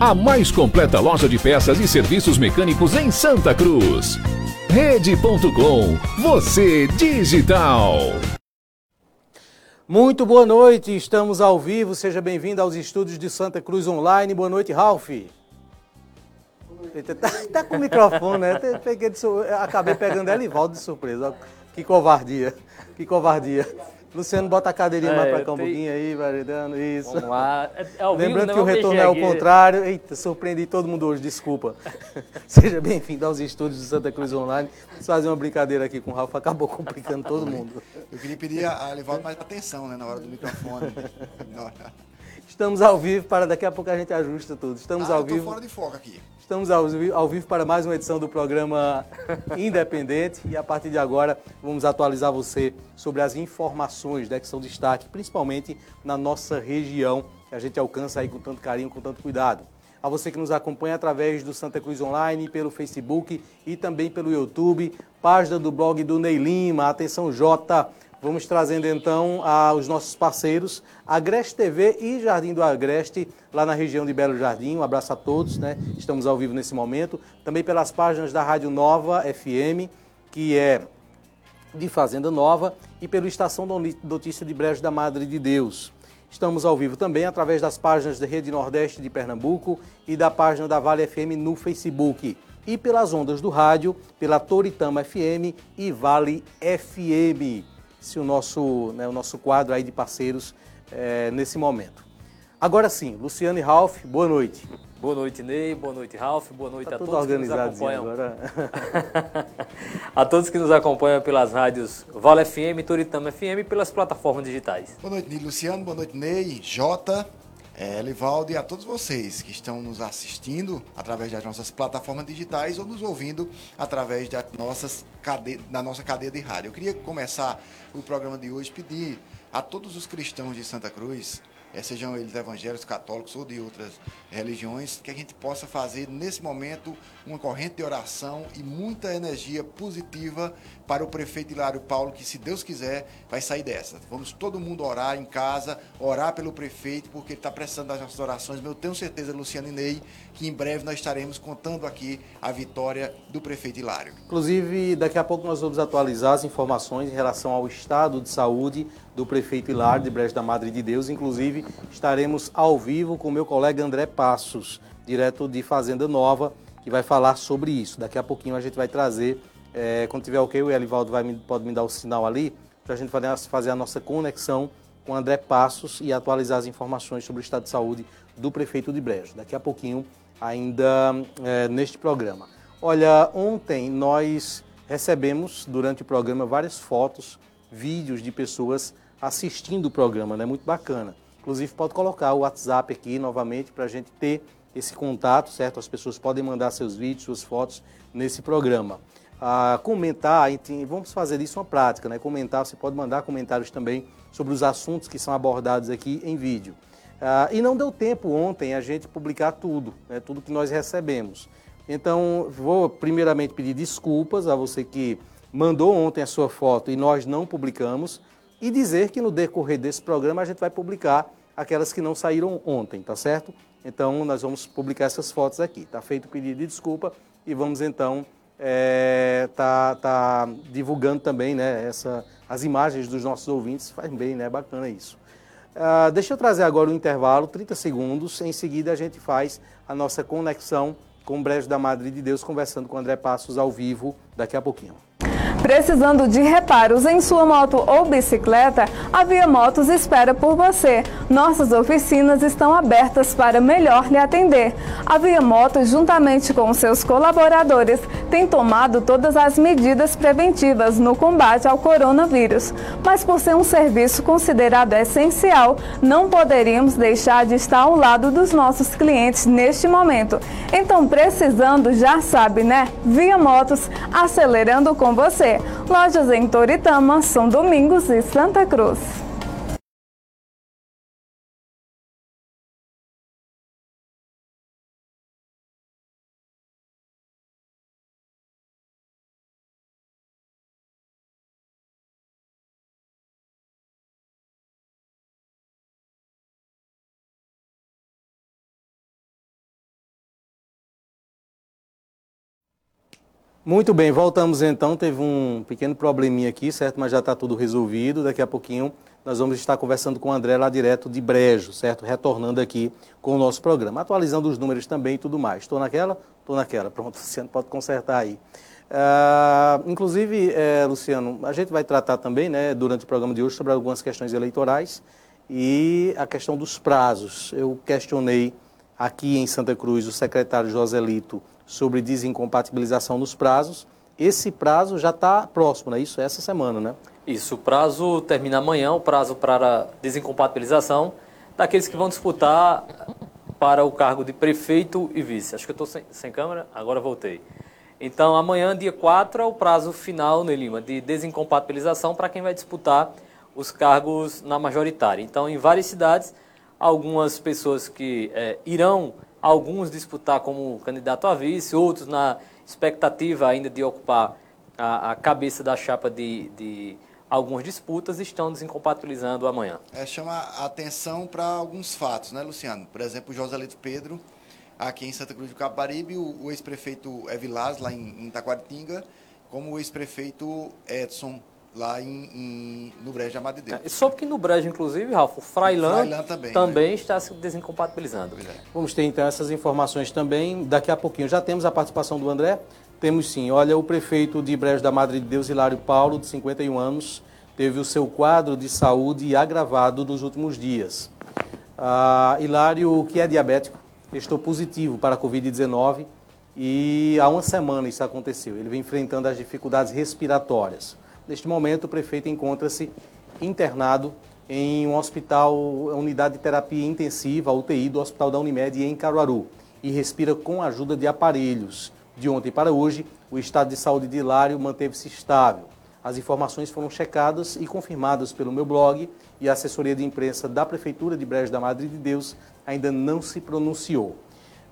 A mais completa loja de peças e serviços mecânicos em Santa Cruz. Rede.com. Você digital. Muito boa noite, estamos ao vivo. Seja bem-vindo aos estúdios de Santa Cruz Online. Boa noite, Ralph. Tá, tá com o microfone, né? Peguei de. Acabei pegando Elivaldo de surpresa. Que covardia, que covardia. Luciano, bota a cadeirinha é, mais pra cá um pouquinho aí, validando isso. Vamos lá. É, é Lembrando que o retorno é ao contrário. Eita, surpreendi todo mundo hoje, desculpa. Seja bem-vindo aos estúdios de Santa Cruz Online. Vamos fazer uma brincadeira aqui com o Rafa, acabou complicando todo mundo. Eu queria pedir a Livaldo mais atenção, né, na hora do microfone. Estamos ao vivo para daqui a pouco a gente ajusta tudo. Estamos ah, ao vivo. fora de foco aqui. Estamos ao, ao vivo para mais uma edição do programa Independente e a partir de agora vamos atualizar você sobre as informações né, que são destaque, principalmente na nossa região, que a gente alcança aí com tanto carinho, com tanto cuidado. A você que nos acompanha através do Santa Cruz Online, pelo Facebook e também pelo YouTube, página do blog do Ney Lima, atenção J, Vamos trazendo então aos nossos parceiros, Agreste TV e Jardim do Agreste, lá na região de Belo Jardim. Um abraço a todos, né? Estamos ao vivo nesse momento. Também pelas páginas da Rádio Nova FM, que é de Fazenda Nova, e pelo Estação Notícia de Brejo da Madre de Deus. Estamos ao vivo também através das páginas da Rede Nordeste de Pernambuco e da página da Vale FM no Facebook. E pelas ondas do rádio, pela Toritama FM e Vale FM esse o nosso, né, o nosso quadro aí de parceiros é, nesse momento. Agora sim, Luciano e Ralph, boa noite. Boa noite, Ney. Boa noite, Ralph. Boa noite tá a todos que nos acompanham. Agora. a todos que nos acompanham pelas rádios Vale FM, Turitama FM e pelas plataformas digitais. Boa noite, Luciano. Boa noite, Ney, Jota é, Livaldo e a todos vocês que estão nos assistindo através das nossas plataformas digitais ou nos ouvindo através da, nossas cade... da nossa cadeia de rádio. Eu queria começar o programa de hoje pedir a todos os cristãos de Santa Cruz sejam eles evangélicos, católicos ou de outras religiões, que a gente possa fazer nesse momento uma corrente de oração e muita energia positiva para o prefeito Hilário Paulo, que se Deus quiser, vai sair dessa. Vamos todo mundo orar em casa, orar pelo prefeito, porque ele está precisando das nossas orações. Eu tenho certeza, Luciano e Ney, que em breve nós estaremos contando aqui a vitória do prefeito Hilário. Inclusive, daqui a pouco nós vamos atualizar as informações em relação ao estado de saúde do prefeito Hilário de Brejo da Madre de Deus. Inclusive, estaremos ao vivo com meu colega André Passos, direto de Fazenda Nova, que vai falar sobre isso. Daqui a pouquinho a gente vai trazer, é, quando tiver ok, o Elivaldo vai, pode me dar o sinal ali, para a gente fazer a nossa conexão com André Passos e atualizar as informações sobre o estado de saúde do prefeito de Brejo. Daqui a pouquinho, ainda é, neste programa. Olha, ontem nós recebemos, durante o programa, várias fotos, vídeos de pessoas assistindo o programa, né? Muito bacana. Inclusive, pode colocar o WhatsApp aqui novamente para a gente ter esse contato, certo? As pessoas podem mandar seus vídeos, suas fotos nesse programa. Ah, comentar, vamos fazer isso uma prática, né? Comentar, você pode mandar comentários também sobre os assuntos que são abordados aqui em vídeo. Ah, e não deu tempo ontem a gente publicar tudo, né? tudo que nós recebemos. Então, vou primeiramente pedir desculpas a você que mandou ontem a sua foto e nós não publicamos e dizer que no decorrer desse programa a gente vai publicar aquelas que não saíram ontem, tá certo? Então nós vamos publicar essas fotos aqui. Tá feito o pedido de desculpa e vamos então é, tá, tá divulgando também, né, essa, as imagens dos nossos ouvintes. Faz bem, né? Bacana isso. Uh, deixa eu trazer agora o um intervalo, 30 segundos. Em seguida, a gente faz a nossa conexão com o Brejo da Madre de Deus, conversando com o André Passos ao vivo daqui a pouquinho. Precisando de reparos em sua moto ou bicicleta, a Via Motos espera por você. Nossas oficinas estão abertas para melhor lhe atender. A Via Motos, juntamente com seus colaboradores, tem tomado todas as medidas preventivas no combate ao coronavírus. Mas por ser um serviço considerado essencial, não poderíamos deixar de estar ao lado dos nossos clientes neste momento. Então, precisando, já sabe, né? Via Motos, acelerando com você. Lojas em Toritama, São Domingos e Santa Cruz. Muito bem, voltamos então. Teve um pequeno probleminha aqui, certo? Mas já está tudo resolvido. Daqui a pouquinho nós vamos estar conversando com o André lá direto de Brejo, certo? Retornando aqui com o nosso programa, atualizando os números também e tudo mais. Estou naquela? Estou naquela. Pronto, Luciano pode consertar aí. Uh, inclusive, é, Luciano, a gente vai tratar também, né, durante o programa de hoje, sobre algumas questões eleitorais e a questão dos prazos. Eu questionei aqui em Santa Cruz o secretário Joselito sobre desincompatibilização nos prazos. Esse prazo já está próximo, né? Isso é essa semana, né? Isso, o prazo termina amanhã, o prazo para desincompatibilização daqueles que vão disputar para o cargo de prefeito e vice. Acho que eu estou sem, sem câmera, agora voltei. Então, amanhã, dia 4, é o prazo final, né, Lima, de desincompatibilização para quem vai disputar os cargos na majoritária. Então, em várias cidades, algumas pessoas que é, irão alguns disputar como candidato a vice, outros na expectativa ainda de ocupar a, a cabeça da chapa de, de algumas disputas, estão desincompatibilizando amanhã. É, chama a atenção para alguns fatos, né, Luciano? Por exemplo, Joselito Pedro, aqui em Santa Cruz do Caparibe, o, o ex-prefeito Evilás, lá em, em Taquaritinga, como o ex-prefeito Edson lá em, em, no Brejo Amado de Deus. É, soube que no Brejo, inclusive, Ralf, o Frailan, também, também né? está se desincompatibilizando. É. Vamos ter então essas informações também daqui a pouquinho. Já temos a participação do André? Temos sim. Olha, o prefeito de Brejo da Madre de Deus, Hilário Paulo, de 51 anos, teve o seu quadro de saúde agravado nos últimos dias. Ah, Hilário, que é diabético, estou positivo para a Covid-19 e há uma semana isso aconteceu. Ele vem enfrentando as dificuldades respiratórias. Neste momento, o prefeito encontra-se internado em um hospital, unidade de terapia intensiva, UTI, do Hospital da Unimed em Caruaru, e respira com a ajuda de aparelhos. De ontem para hoje, o estado de saúde de Hilário manteve-se estável. As informações foram checadas e confirmadas pelo meu blog e a assessoria de imprensa da Prefeitura de Brejo da Madre de Deus ainda não se pronunciou.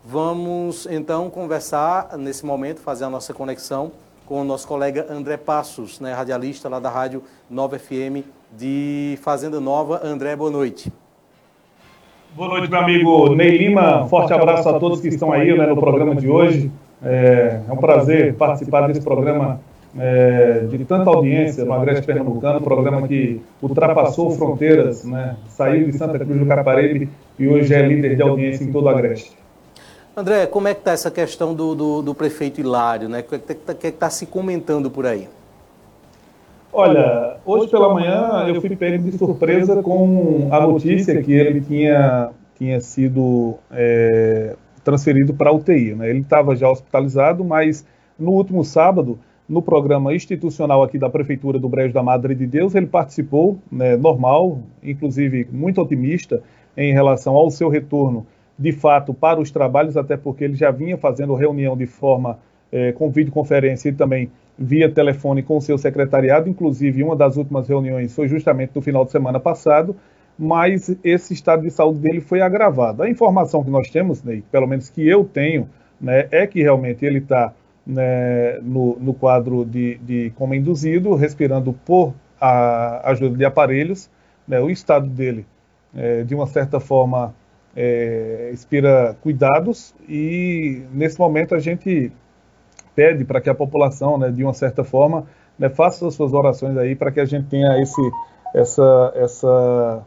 Vamos então conversar nesse momento, fazer a nossa conexão com o nosso colega André Passos, né, radialista lá da Rádio Nova FM de Fazenda Nova. André, boa noite. Boa noite, meu amigo Ney Lima. Forte abraço a todos que estão aí né, no programa de hoje. É, é um prazer participar desse programa é, de tanta audiência no Agreste Pernambucano, um programa que ultrapassou fronteiras, né, saiu de Santa Cruz do Caparibe e hoje é líder de audiência em todo o Agreste. André, como é que está essa questão do, do, do, prefeito Hilário? Né? O que é está é tá se comentando por aí? Olha, hoje pela manhã eu fui pego de surpresa com a notícia que ele tinha, tinha sido é, transferido para a UTI. Né? Ele estava já hospitalizado, mas no último sábado, no programa institucional aqui da Prefeitura do Brejo da Madre de Deus, ele participou, né, normal, inclusive muito otimista em relação ao seu retorno de fato para os trabalhos, até porque ele já vinha fazendo reunião de forma é, com videoconferência e também via telefone com o seu secretariado, inclusive uma das últimas reuniões foi justamente no final de semana passado, mas esse estado de saúde dele foi agravado. A informação que nós temos, Ney, pelo menos que eu tenho, né, é que realmente ele está né, no, no, quadro de, de coma induzido, respirando por a ajuda de aparelhos, né, o estado dele, é, de uma certa forma, é, inspira cuidados e nesse momento a gente pede para que a população, né, de uma certa forma, né, faça as suas orações aí para que a gente tenha esse, essa, essa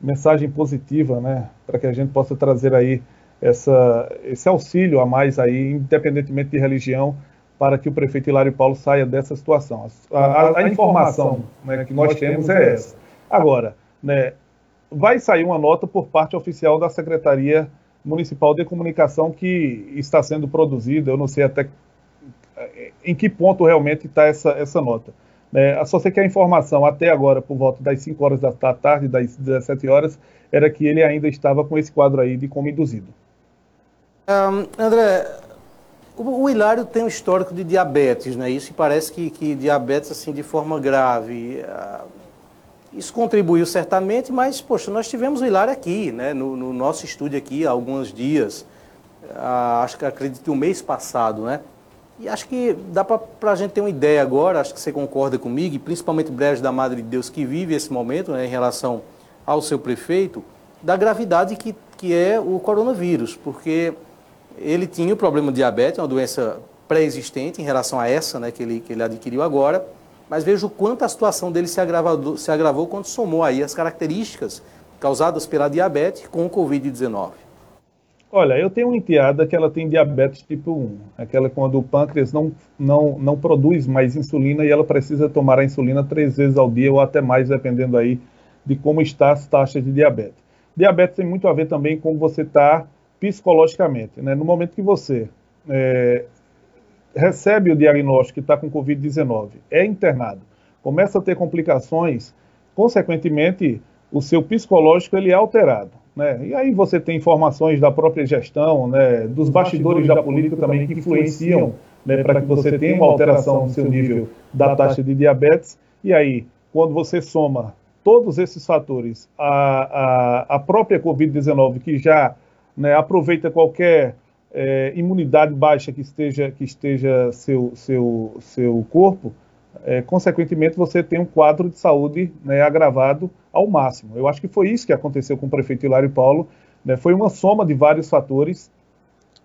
mensagem positiva, né, para que a gente possa trazer aí essa, esse auxílio a mais aí, independentemente de religião, para que o prefeito Hilário Paulo saia dessa situação. A, a, a informação né, que nós temos é essa. Agora, né, vai sair uma nota por parte oficial da Secretaria Municipal de Comunicação que está sendo produzida, eu não sei até em que ponto realmente está essa, essa nota. É, só sei que a informação até agora, por volta das 5 horas da tarde, das 17 horas, era que ele ainda estava com esse quadro aí de como induzido. Um, André, o, o, Hilário tem um histórico de diabetes, né? Isso parece que, que diabetes assim de forma grave. Uh, isso contribuiu certamente, mas poxa, nós tivemos o Hilário aqui, né? No, no nosso estúdio aqui há alguns dias. Uh, acho que acredito o mês passado, né? E acho que dá para a gente ter uma ideia agora, acho que você concorda comigo, e principalmente o Brejo da Madre de Deus que vive esse momento né, em relação ao seu prefeito, da gravidade que, que é o coronavírus, porque ele tinha o problema de diabetes, uma doença pré-existente em relação a essa né, que, ele, que ele adquiriu agora, mas veja o quanto a situação dele se agravou, se agravou quando somou aí as características causadas pela diabetes com o Covid-19. Olha, eu tenho uma enteada que ela tem diabetes tipo 1, aquela quando o pâncreas não, não, não produz mais insulina e ela precisa tomar a insulina três vezes ao dia ou até mais, dependendo aí de como está as taxas de diabetes. Diabetes tem muito a ver também com você está psicologicamente. Né? No momento que você é, recebe o diagnóstico que está com Covid-19, é internado, começa a ter complicações, consequentemente, o seu psicológico ele é alterado. Né? E aí você tem informações da própria gestão, né, dos bastidores da política também que influenciam né, para que você tenha uma alteração no seu nível da taxa de diabetes. E aí, quando você soma todos esses fatores, a, a, a própria Covid-19, que já né, aproveita qualquer é, imunidade baixa que esteja, que esteja seu, seu, seu corpo, é, consequentemente você tem um quadro de saúde né, agravado ao máximo. Eu acho que foi isso que aconteceu com o prefeito Hilário Paulo, né, foi uma soma de vários fatores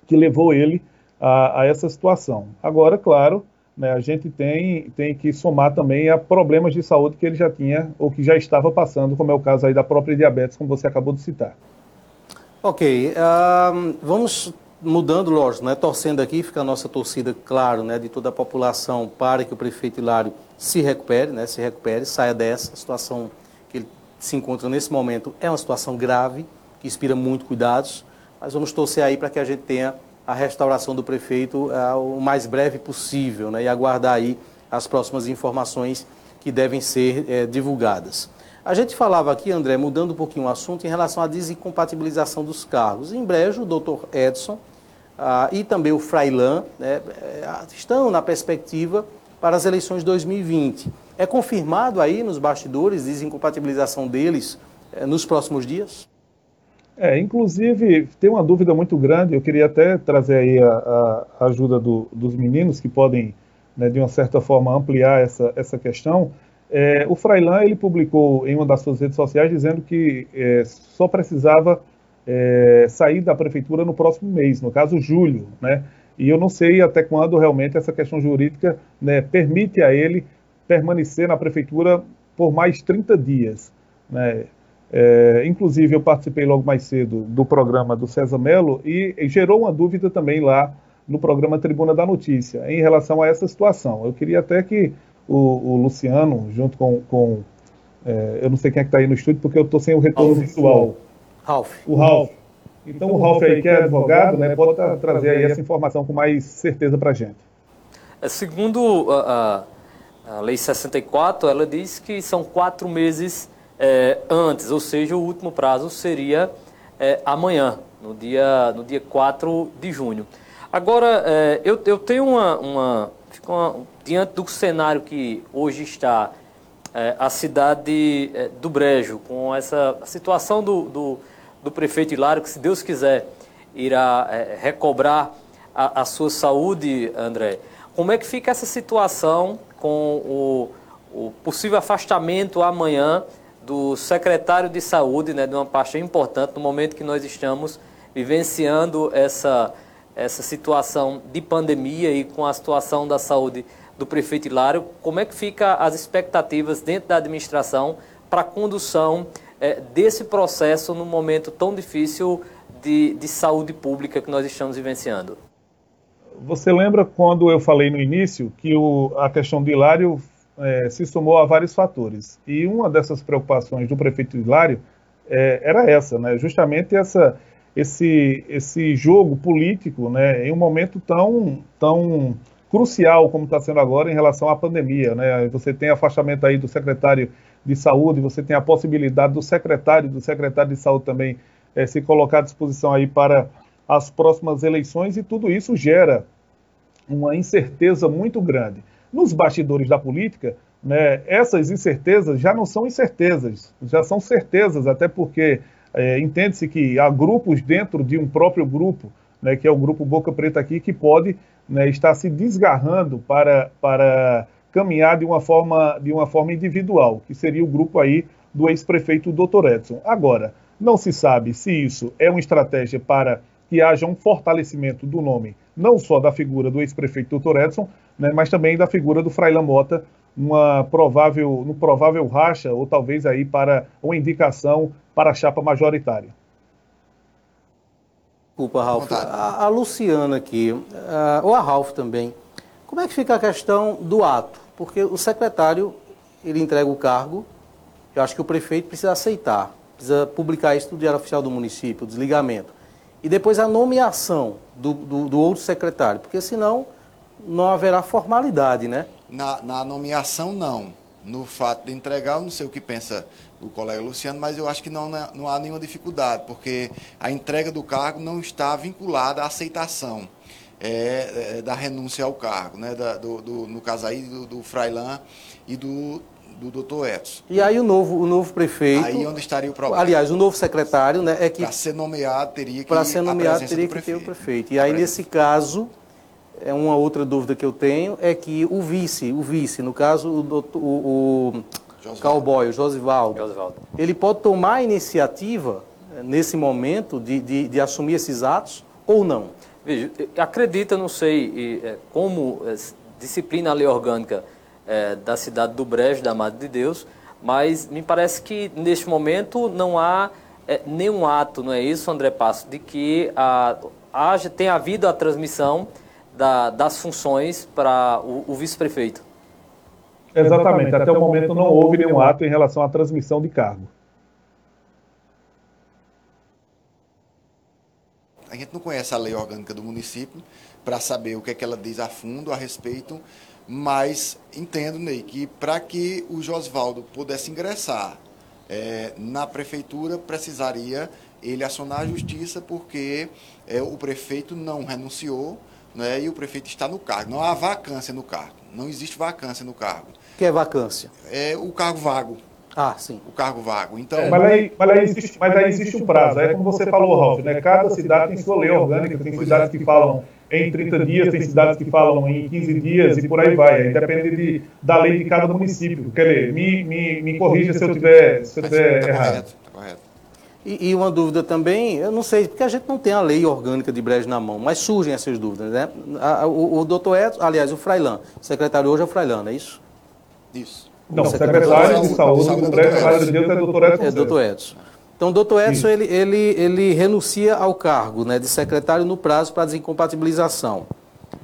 que levou ele a, a essa situação. Agora, claro, né, a gente tem, tem que somar também a problemas de saúde que ele já tinha ou que já estava passando, como é o caso aí da própria diabetes, como você acabou de citar. Ok, uh, vamos mudando, lógico, né, torcendo aqui, fica a nossa torcida, claro, né, de toda a população para que o prefeito Hilário se recupere, né, se recupere, saia dessa. Situação que ele se encontra nesse momento. É uma situação grave, que inspira muito cuidados, mas vamos torcer aí para que a gente tenha a restauração do prefeito uh, o mais breve possível né, e aguardar aí as próximas informações que devem ser uh, divulgadas. A gente falava aqui, André, mudando um pouquinho o assunto, em relação à desincompatibilização dos cargos. Em breve, o doutor Edson ah, e também o Frailan né, eh, estão na perspectiva para as eleições de 2020. É confirmado aí nos bastidores desincompatibilização deles eh, nos próximos dias? É, inclusive, tem uma dúvida muito grande, eu queria até trazer aí a, a ajuda do, dos meninos que podem, né, de uma certa forma, ampliar essa, essa questão. É, o Frailan ele publicou em uma das suas redes sociais dizendo que é, só precisava é, sair da prefeitura no próximo mês, no caso julho, né? E eu não sei até quando realmente essa questão jurídica né, permite a ele permanecer na prefeitura por mais 30 dias. Né? É, inclusive, eu participei logo mais cedo do programa do César Melo e, e gerou uma dúvida também lá no programa Tribuna da Notícia em relação a essa situação. Eu queria até que o, o Luciano, junto com. com é, eu não sei quem é que está aí no estúdio, porque eu estou sem o retorno Ralph. visual. Ralph. O Ralph. Então, o Ralph aí, que é advogado, né, pode trazer aí essa informação com mais certeza para a gente. É, segundo a, a, a, Lei 64, ela diz que são quatro meses é, antes, ou seja, o último prazo seria é, amanhã, no dia, no dia 4 de junho. Agora, é, eu, eu tenho uma, uma, uma, diante do cenário que hoje está é, a cidade é, do Brejo, com essa situação do, do, do, prefeito Hilário, que se Deus quiser irá é, recobrar a, a, sua saúde, André, como é que fica essa situação com o, o possível afastamento amanhã do secretário de saúde, né, de uma parte importante, no momento que nós estamos vivenciando essa, essa situação de pandemia e com a situação da saúde do prefeito Hilário, como é que fica as expectativas dentro da administração para a condução é, desse processo num momento tão difícil de, de saúde pública que nós estamos vivenciando? Você lembra quando eu falei no início que o, a questão de Hilário é, se somou a vários fatores. E uma dessas preocupações do prefeito Hilário é, era essa, né? justamente essa, esse, esse jogo político né? em um momento tão, tão crucial como está sendo agora em relação à pandemia. Né? Você tem afastamento aí do secretário de saúde, você tem a possibilidade do secretário, do secretário de saúde também é, se colocar à disposição aí para as próximas eleições e tudo isso gera uma incerteza muito grande nos bastidores da política, né, essas incertezas já não são incertezas, já são certezas, até porque é, entende-se que há grupos dentro de um próprio grupo, né, que é o grupo Boca Preta aqui, que pode né, estar se desgarrando para, para caminhar de uma, forma, de uma forma individual, que seria o grupo aí do ex-prefeito Dr. Edson. Agora, não se sabe se isso é uma estratégia para que haja um fortalecimento do nome, não só da figura do ex-prefeito Dr. Edson, né, mas também da figura do Frailan Mota, numa provável, no provável racha, ou talvez aí para uma indicação para a chapa majoritária. Desculpa, Ralf. A, a, Luciana aqui, uh, ou a Ralf também, como é que fica a questão do ato? Porque o secretário, ele entrega o cargo, eu acho que o prefeito precisa aceitar, precisa publicar isso no Diário Oficial do Município, o desligamento. E depois a nomeação do, do, do outro secretário, porque senão não haverá formalidade, né? Na, na nomeação, não. No fato de entregar, eu não sei o que pensa o colega Luciano, mas eu acho que não, não há nenhuma dificuldade, porque a entrega do cargo não está vinculada à aceitação é, é, da renúncia ao cargo, né? Da, do, do, no caso aí do, do Frailan e do, do doutor Edson. E aí o novo, o novo prefeito. Aí onde estaria o problema. Aliás, o novo secretário, né? É que. Para ser nomeado, teria que Para ser nomeado, teria que ter o prefeito. E aí, nesse caso, é uma outra dúvida que eu tenho é que o vice, o vice, no caso o, doutor, o, o cowboy, o Josivaldo, ele pode tomar a iniciativa eh, nesse momento de, de, de assumir esses atos ou não? Veja, acredita, não sei é, como é, disciplina a lei orgânica é, da cidade do Brejo, da Madre de Deus, mas me parece que neste momento não há nenhum ato, não é isso, André Passo, de que a, haja, tenha havido a transmissão da, das funções para o, o vice-prefeito. Exatamente. Até o momento não houve nenhum ato em relação à transmissão de cargo. A gente não conhece a lei orgânica do município para saber o que é que ela diz a fundo a respeito, mas entendo, Ney, que para que o Josvaldo pudesse ingressar é, na prefeitura, precisaria ele acionar a justiça, porque é, o prefeito não renunciou né, e o prefeito está no cargo. Não há vacância no cargo. Não existe vacância no cargo. Que é vacância? É o cargo vago. Ah, sim. O cargo vago. Então, é, mas, aí, mas, aí existe, mas aí existe um prazo. É como você falou, Ralf, né? Cada cidade tem sua lei orgânica. Tem cidades que falam em 30 dias, tem cidades que falam em 15 dias e por aí vai. Aí depende de, da lei de cada município. Quer dizer, me, me, me corrija se eu tiver, se eu tiver tá errado. Correto, tá correto. E, e, uma dúvida também, eu não sei, porque a gente não tem a lei orgânica de Brejo na mão, mas surgem essas dúvidas, né? O, o doutor Edson, aliás, o Frailan, o secretário hoje é o Frailan, não é isso? Isso. Não, o secretário, secretário de saúde do Brejo, Madre de Deus, é o doutor Edson. É doutor Edson. Então, o doutor Edson, ele, ele, ele renuncia ao cargo né, de secretário no prazo para desincompatibilização.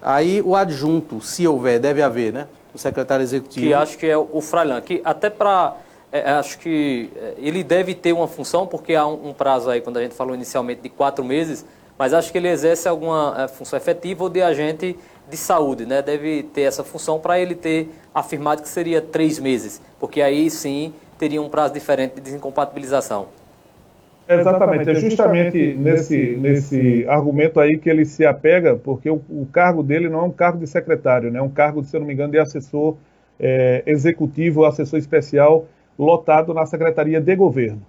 Aí, o adjunto, se houver, deve haver, né? O secretário executivo. Que acho que é o Frailan, que até para é, é, acho que é, ele deve ter uma função, porque há um, um, prazo aí, quando a gente falou inicialmente, de quatro meses, mas acho que ele exerce alguma é, função efetiva ou de agente de saúde, né? Deve ter essa função para ele ter afirmado que seria três meses, porque aí sim teria um prazo diferente de desincompatibilização. Exatamente, é justamente nesse, nesse argumento aí que ele se apega, porque o, o cargo dele não é um cargo de secretário, né? é um cargo, se eu não me engano, de assessor é, executivo, assessor especial lotado na Secretaria de Governo.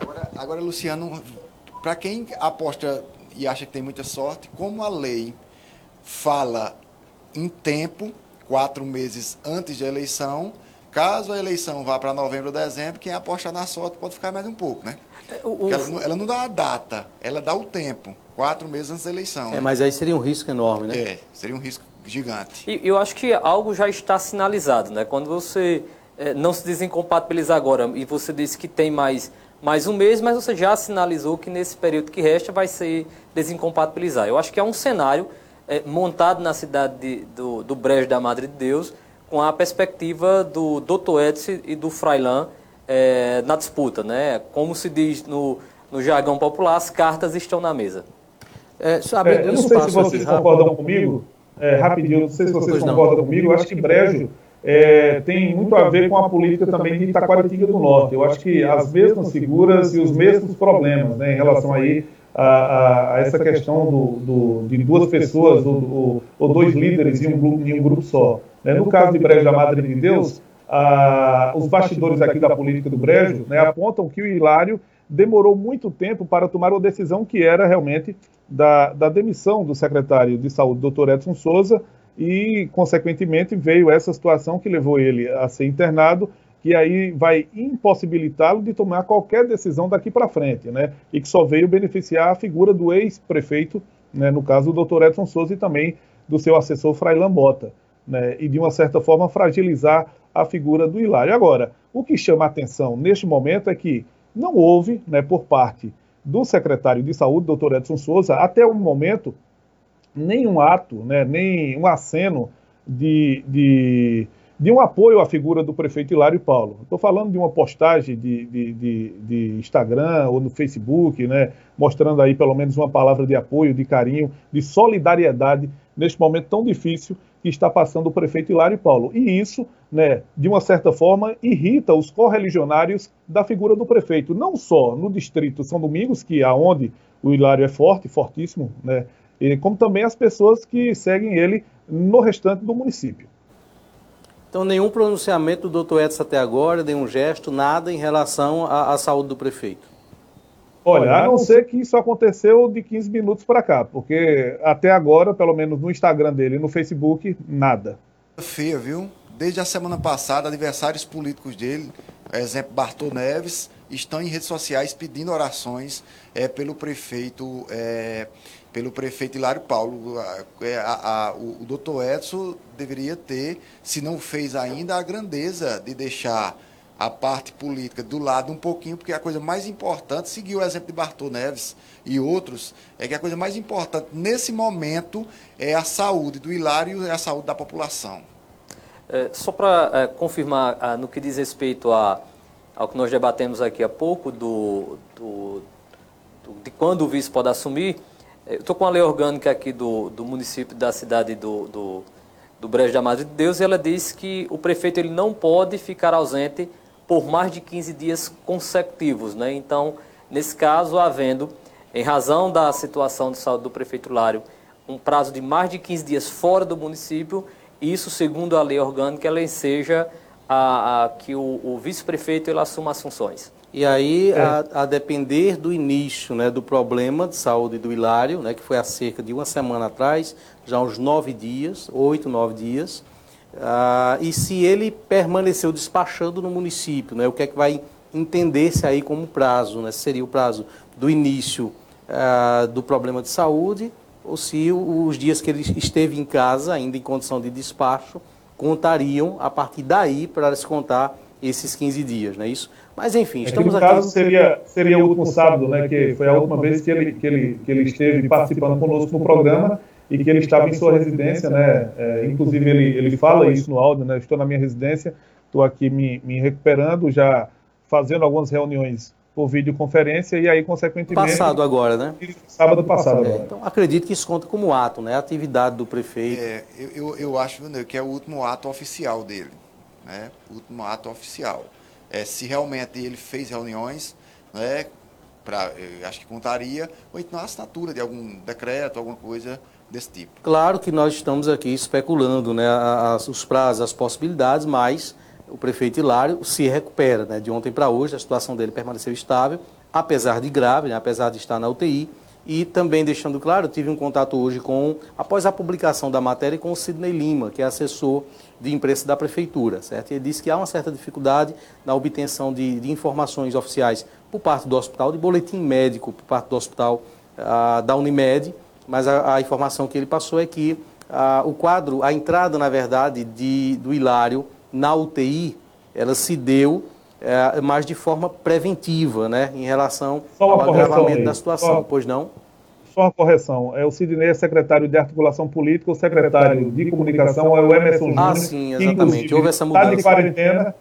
Agora, agora Luciano, para quem aposta e acha que tem muita sorte, como a lei fala em tempo, quatro meses antes da eleição, caso a eleição vá para novembro ou dezembro, quem aposta na sorte pode ficar mais um pouco, né? O, ela, não, ela, não dá a data, ela dá o tempo, quatro meses antes da eleição. É, né? mas aí seria um risco enorme, né? É, seria um risco gigante. E eu acho que algo já está sinalizado, né? Quando você é, não se desincompatibilizar agora. E você disse que tem mais, mais um mês, mas você já sinalizou que nesse período que resta vai ser desincompatibilizar. Eu acho que é um cenário é, montado na cidade de, do, do Brejo da Madre de Deus com a perspectiva do Dr. Edson e do Frailan é, na disputa. Né? Como se diz no, no jargão popular, as cartas estão na mesa. É, é, eu não sei se vocês concordam comigo, é, rapidinho, não sei se vocês pois concordam não. comigo, eu acho que Brejo é, tem muito a ver com a política também de Itaquaritinga do Norte. Eu acho que as mesmas figuras e os mesmos problemas né, em relação aí a, a, a essa questão do, do, de duas pessoas ou, ou, dois líderes em um grupo, em um grupo só. Né? No caso de Brejo da Madre de Deus, a, os bastidores aqui da política do Brejo né, apontam que o Hilário demorou muito tempo para tomar uma decisão que era realmente da, da demissão do secretário de saúde, Dr. Edson Souza, e, consequentemente, veio essa situação que levou ele a ser internado, que aí vai impossibilitá-lo de tomar qualquer decisão daqui para frente, né? E que só veio beneficiar a figura do ex-prefeito, né, no caso do Dr. Edson Souza e também do seu assessor Frailan Bota, né? E de uma certa forma fragilizar a figura do Hilário. Agora, o que chama a atenção neste momento é que não houve, né, por parte do secretário de saúde, Dr. Edson Souza, até o momento, nenhum ato, né, nem um aceno de, de, de um apoio à figura do prefeito Hilário Paulo. Estou falando de uma postagem de, de, de, de, Instagram ou no Facebook, né, mostrando aí pelo menos uma palavra de apoio, de carinho, de solidariedade neste momento tão difícil que está passando o prefeito Hilário Paulo. E isso, né, de uma certa forma, irrita os correligionários da figura do prefeito, não só no distrito São Domingos, que é onde o Hilário é forte, fortíssimo, né, como também as pessoas que seguem ele no restante do município. Então, nenhum pronunciamento do doutor Edson até agora, nenhum gesto, nada em relação à, à saúde do prefeito? Olha, a não ser que isso aconteceu de 15 minutos para cá, porque até agora, pelo menos no Instagram dele e no Facebook, nada. Feia, viu? Desde a semana passada, adversários políticos dele, exemplo Bartô Neves, estão em redes sociais pedindo orações é, pelo prefeito é, pelo prefeito Hilário Paulo. A, é, a, a, o, o doutor Edson deveria ter, se não fez ainda, a grandeza de deixar a parte política do lado um pouquinho, porque a coisa mais importante, seguir o exemplo de Bartô Neves e outros, é que a coisa mais importante nesse momento é a saúde do Hilário e a saúde da população. É, só para é, confirmar, ah, no que diz respeito a, ao que nós debatemos aqui há pouco, do, do, do de quando o vice pode assumir, estou com a lei orgânica aqui do, do município da cidade do, do, do Brejo da Madre de Deus, e ela diz que o prefeito ele não pode ficar ausente por mais de 15 dias consecutivos. Né? Então, nesse caso, havendo, em razão da situação de saúde do prefeito Lário, um prazo de mais de 15 dias fora do município, isso, segundo a lei orgânica, ela enseja a, a que o, o vice-prefeito ele assuma as funções. E aí, é. a, a, depender do início né, do problema de saúde do Hilário, né, que foi há cerca de uma semana atrás, já uns nove dias, oito, nove dias, ah, e se ele permaneceu despachando no município, né, o que é que vai entender-se aí como prazo, né, seria o prazo do início ah, do problema de saúde, ou se os dias que ele esteve em casa, ainda em condição de despacho, contariam a partir daí para descontar esses 15 dias, não é isso? Mas enfim, estamos é aqui. No caso seria, seria o último sábado, né, que foi a última vez que ele, que ele, que ele esteve participando conosco no programa e que ele estava em sua residência, né? É, inclusive ele, ele fala isso no áudio, né? Estou na minha residência, estou aqui me, me recuperando, já fazendo algumas reuniões por videoconferência e aí, consequentemente... Passado agora, né? Sábado passado é, Então, acredito que isso conta como ato, né? A atividade do prefeito. É, eu, eu, eu acho que é o último ato oficial dele, né? O último ato oficial. É, se realmente ele fez reuniões, né? Pra, acho que contaria, ou então a assinatura de algum decreto, alguma coisa desse tipo. Claro que nós estamos aqui especulando né, as, os prazos, as possibilidades, mas o prefeito Hilário se recupera. Né? De ontem para hoje, a situação dele permaneceu estável, apesar de grave, né, apesar de estar na UTI. E também deixando claro, tive um contato hoje com, após a publicação da matéria, com o Sidney Lima, que é assessor de imprensa da prefeitura, certo? Ele disse que há uma certa dificuldade na obtenção de, de informações oficiais por parte do hospital, de boletim médico por parte do hospital ah, da Unimed, mas a, a, informação que ele passou é que a, o quadro, a entrada, na verdade, de, do Hilário na UTI ela se deu é, mais de forma preventiva, né, em relação ao agravamento aí. da situação, Só... pois não? Só uma correção. É o Sidney é secretário de articulação política, o secretário de comunicação é o Emerson Júnior. Ah, sim, exatamente. Houve essa mudança. Está de quarentena,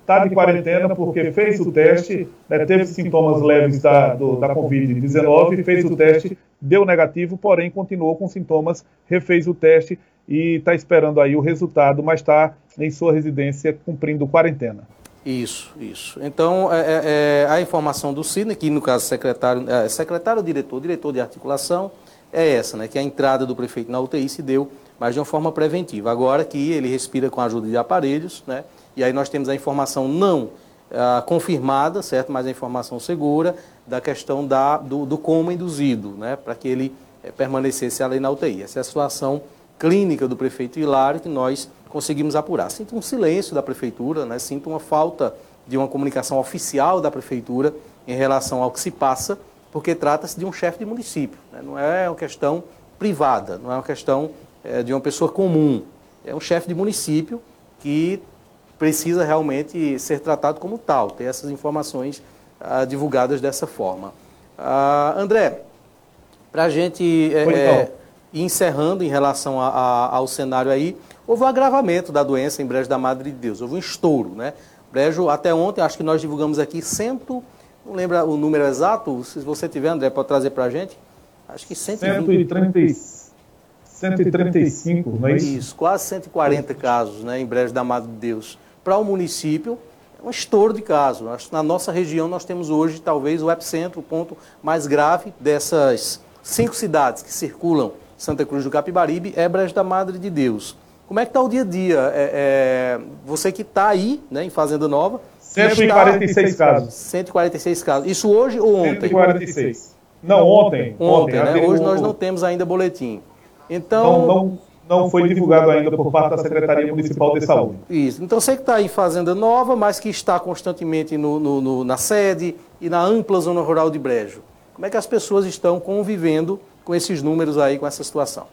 está de quarentena porque fez o teste, né, teve sintomas leves da, do, da Covid-19, fez o teste, deu negativo, porém continuou com sintomas, refez o teste e está esperando aí o resultado, mas está em sua residência cumprindo quarentena. Isso, isso. Então, é, é, é, a informação do Sidney, que no caso secretário, é, secretário diretor, diretor de articulação, é essa, né, que a entrada do prefeito na UTI se deu, mas de uma forma preventiva. Agora que ele respira com a ajuda de aparelhos, né, e aí nós temos a informação não ah, confirmada, certo, mas a informação segura da questão da, do, do coma induzido, né, para que ele é, permanecesse ali na UTI. Essa é a situação clínica do prefeito Hilário que nós conseguimos apurar. Sinto um silêncio da prefeitura, né? sinto uma falta de uma comunicação oficial da prefeitura em relação ao que se passa, porque trata-se de um chefe de município. Né? Não é uma questão privada, não é uma questão é, de uma pessoa comum. É um chefe de município que precisa realmente ser tratado como tal, ter essas informações ah, divulgadas dessa forma. Ah, André, para a gente é, é, ir encerrando em relação a, a, ao cenário aí, houve um agravamento da doença em Brejo da Madre de Deus, houve um estouro, né? Brejo, até ontem, acho que nós divulgamos aqui cento, não lembra o número exato, se você tiver, André, pode trazer para a gente? Acho que 120. 135, não é isso? Isso, quase 140 casos né, em Brejo da Madre de Deus. Para o município, é um estouro de casos. Na nossa região, nós temos hoje, talvez, o epicentro, o ponto mais grave dessas cinco cidades que circulam Santa Cruz do Capibaribe, é Brejo da Madre de Deus. Como é que está o dia a dia? É, é, você que está aí, né, em Fazenda Nova. 146 está... casos. 146 casos. Isso hoje ou ontem? 146. Não, ontem. Ontem, ontem né? Hoje nós não temos ainda boletim. Então. Não, não, não foi divulgado ainda por parte da Secretaria Municipal de Saúde. Isso. Então você que está em Fazenda Nova, mas que está constantemente no, no, no, na sede e na ampla zona rural de Brejo. Como é que as pessoas estão convivendo com esses números aí, com essa situação?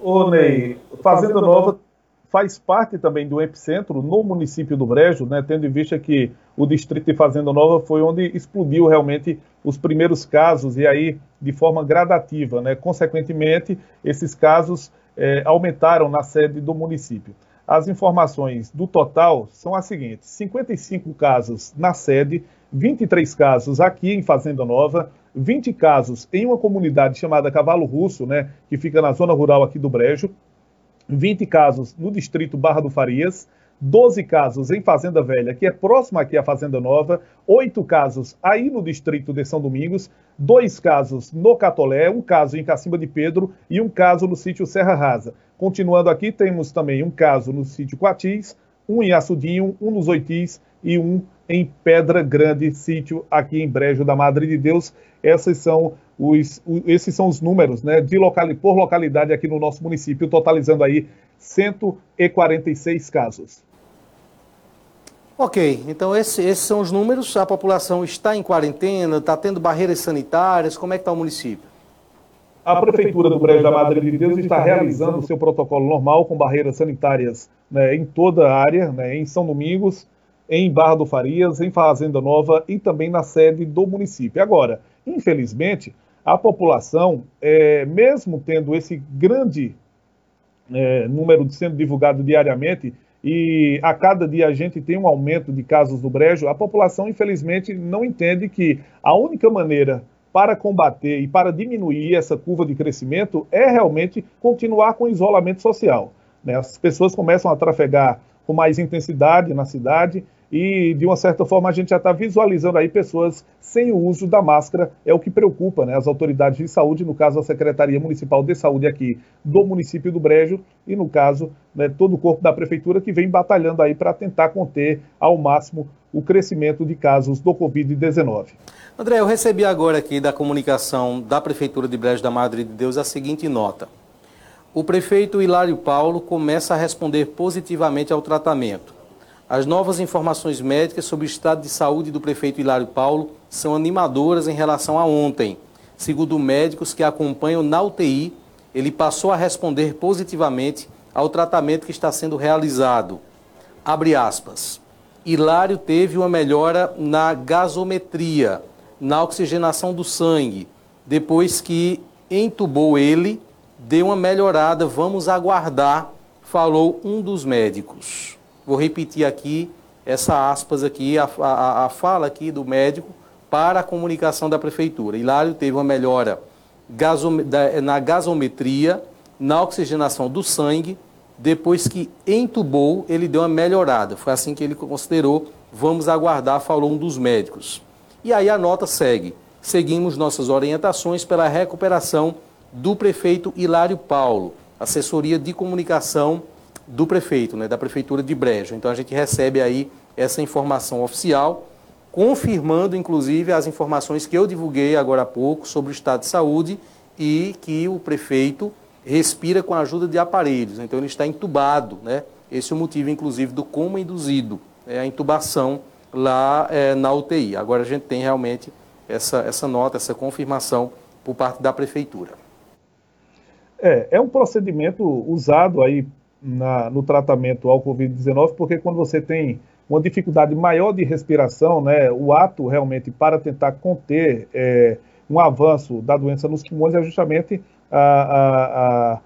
Ô Ney, Fazenda Nova faz parte também do epicentro no município do Brejo, né, tendo em vista que o distrito de Fazenda Nova foi onde explodiu realmente os primeiros casos e aí de forma gradativa, né, consequentemente esses casos é, aumentaram na sede do município. As informações do total são as seguintes: 55 casos na sede, 23 casos aqui em Fazenda Nova, 20 casos em uma comunidade chamada Cavalo Russo, né, que fica na zona rural aqui do Brejo, 20 casos no distrito Barra do Farias, 12 casos em Fazenda Velha, que é próxima aqui à Fazenda Nova, 8 casos aí no distrito de São Domingos, 2 casos no Catolé, um caso em Cacimba de Pedro e um caso no sítio Serra Rasa. Continuando aqui, temos também um caso no sítio Quatis, um em Açudinho, um nos Oitis e um em Pedra Grande, sítio aqui em Brejo da Madre de Deus. Esses são os, esses são os números né, de local, por localidade aqui no nosso município, totalizando aí 146 casos. Ok, então esse, esses são os números. A população está em quarentena, está tendo barreiras sanitárias. Como é que está o município? A Prefeitura do Brejo da Madre de Deus está realizando o seu protocolo normal com barreiras sanitárias né, em toda a área, né, em São Domingos, em Barra do Farias, em Fazenda Nova e também na sede do município. Agora, infelizmente, a população, é, mesmo tendo esse grande é, número de sendo divulgado diariamente, e a cada dia a gente tem um aumento de casos do brejo, a população, infelizmente, não entende que a única maneira para combater e para diminuir essa curva de crescimento é realmente continuar com o isolamento social. Né? As pessoas começam a trafegar com mais intensidade na cidade e de uma certa forma a gente já está visualizando aí pessoas sem o uso da máscara, é o que preocupa né, as autoridades de saúde, no caso a Secretaria Municipal de Saúde aqui do município do Brejo e no caso né, todo o corpo da prefeitura que vem batalhando aí para tentar conter ao máximo o crescimento de casos do Covid-19. André, eu recebi agora aqui da comunicação da Prefeitura de Brejo da Madre de Deus a seguinte nota. O prefeito Hilário Paulo começa a responder positivamente ao tratamento as novas informações médicas sobre o estado de saúde do prefeito Hilário Paulo são animadoras em relação a ontem. Segundo médicos que acompanham na UTI, ele passou a responder positivamente ao tratamento que está sendo realizado. Abre aspas. Hilário teve uma melhora na gasometria, na oxigenação do sangue. Depois que entubou ele, deu uma melhorada, vamos aguardar, falou um dos médicos. Vou repetir aqui essa aspas aqui, a, a, a fala aqui do médico para a comunicação da prefeitura. Hilário teve uma melhora na gasometria, na oxigenação do sangue, depois que entubou, ele deu uma melhorada. Foi assim que ele considerou. Vamos aguardar, falou um dos médicos. E aí a nota segue. Seguimos nossas orientações pela recuperação do prefeito Hilário Paulo, assessoria de comunicação do prefeito, né, da prefeitura de Brejo. Então a gente recebe aí essa informação oficial, confirmando inclusive as informações que eu divulguei agora há pouco sobre o estado de saúde e que o prefeito respira com a ajuda de aparelhos, então ele está entubado, né? Esse é o motivo, inclusive, do coma induzido, é a intubação lá é, na UTI. Agora a gente tem realmente essa, essa nota, essa confirmação por parte da prefeitura. É, é um procedimento usado aí na, no tratamento ao Covid-19, porque quando você tem uma dificuldade maior de respiração, né, o ato realmente para tentar conter é, um avanço da doença nos pulmões é justamente a, a, a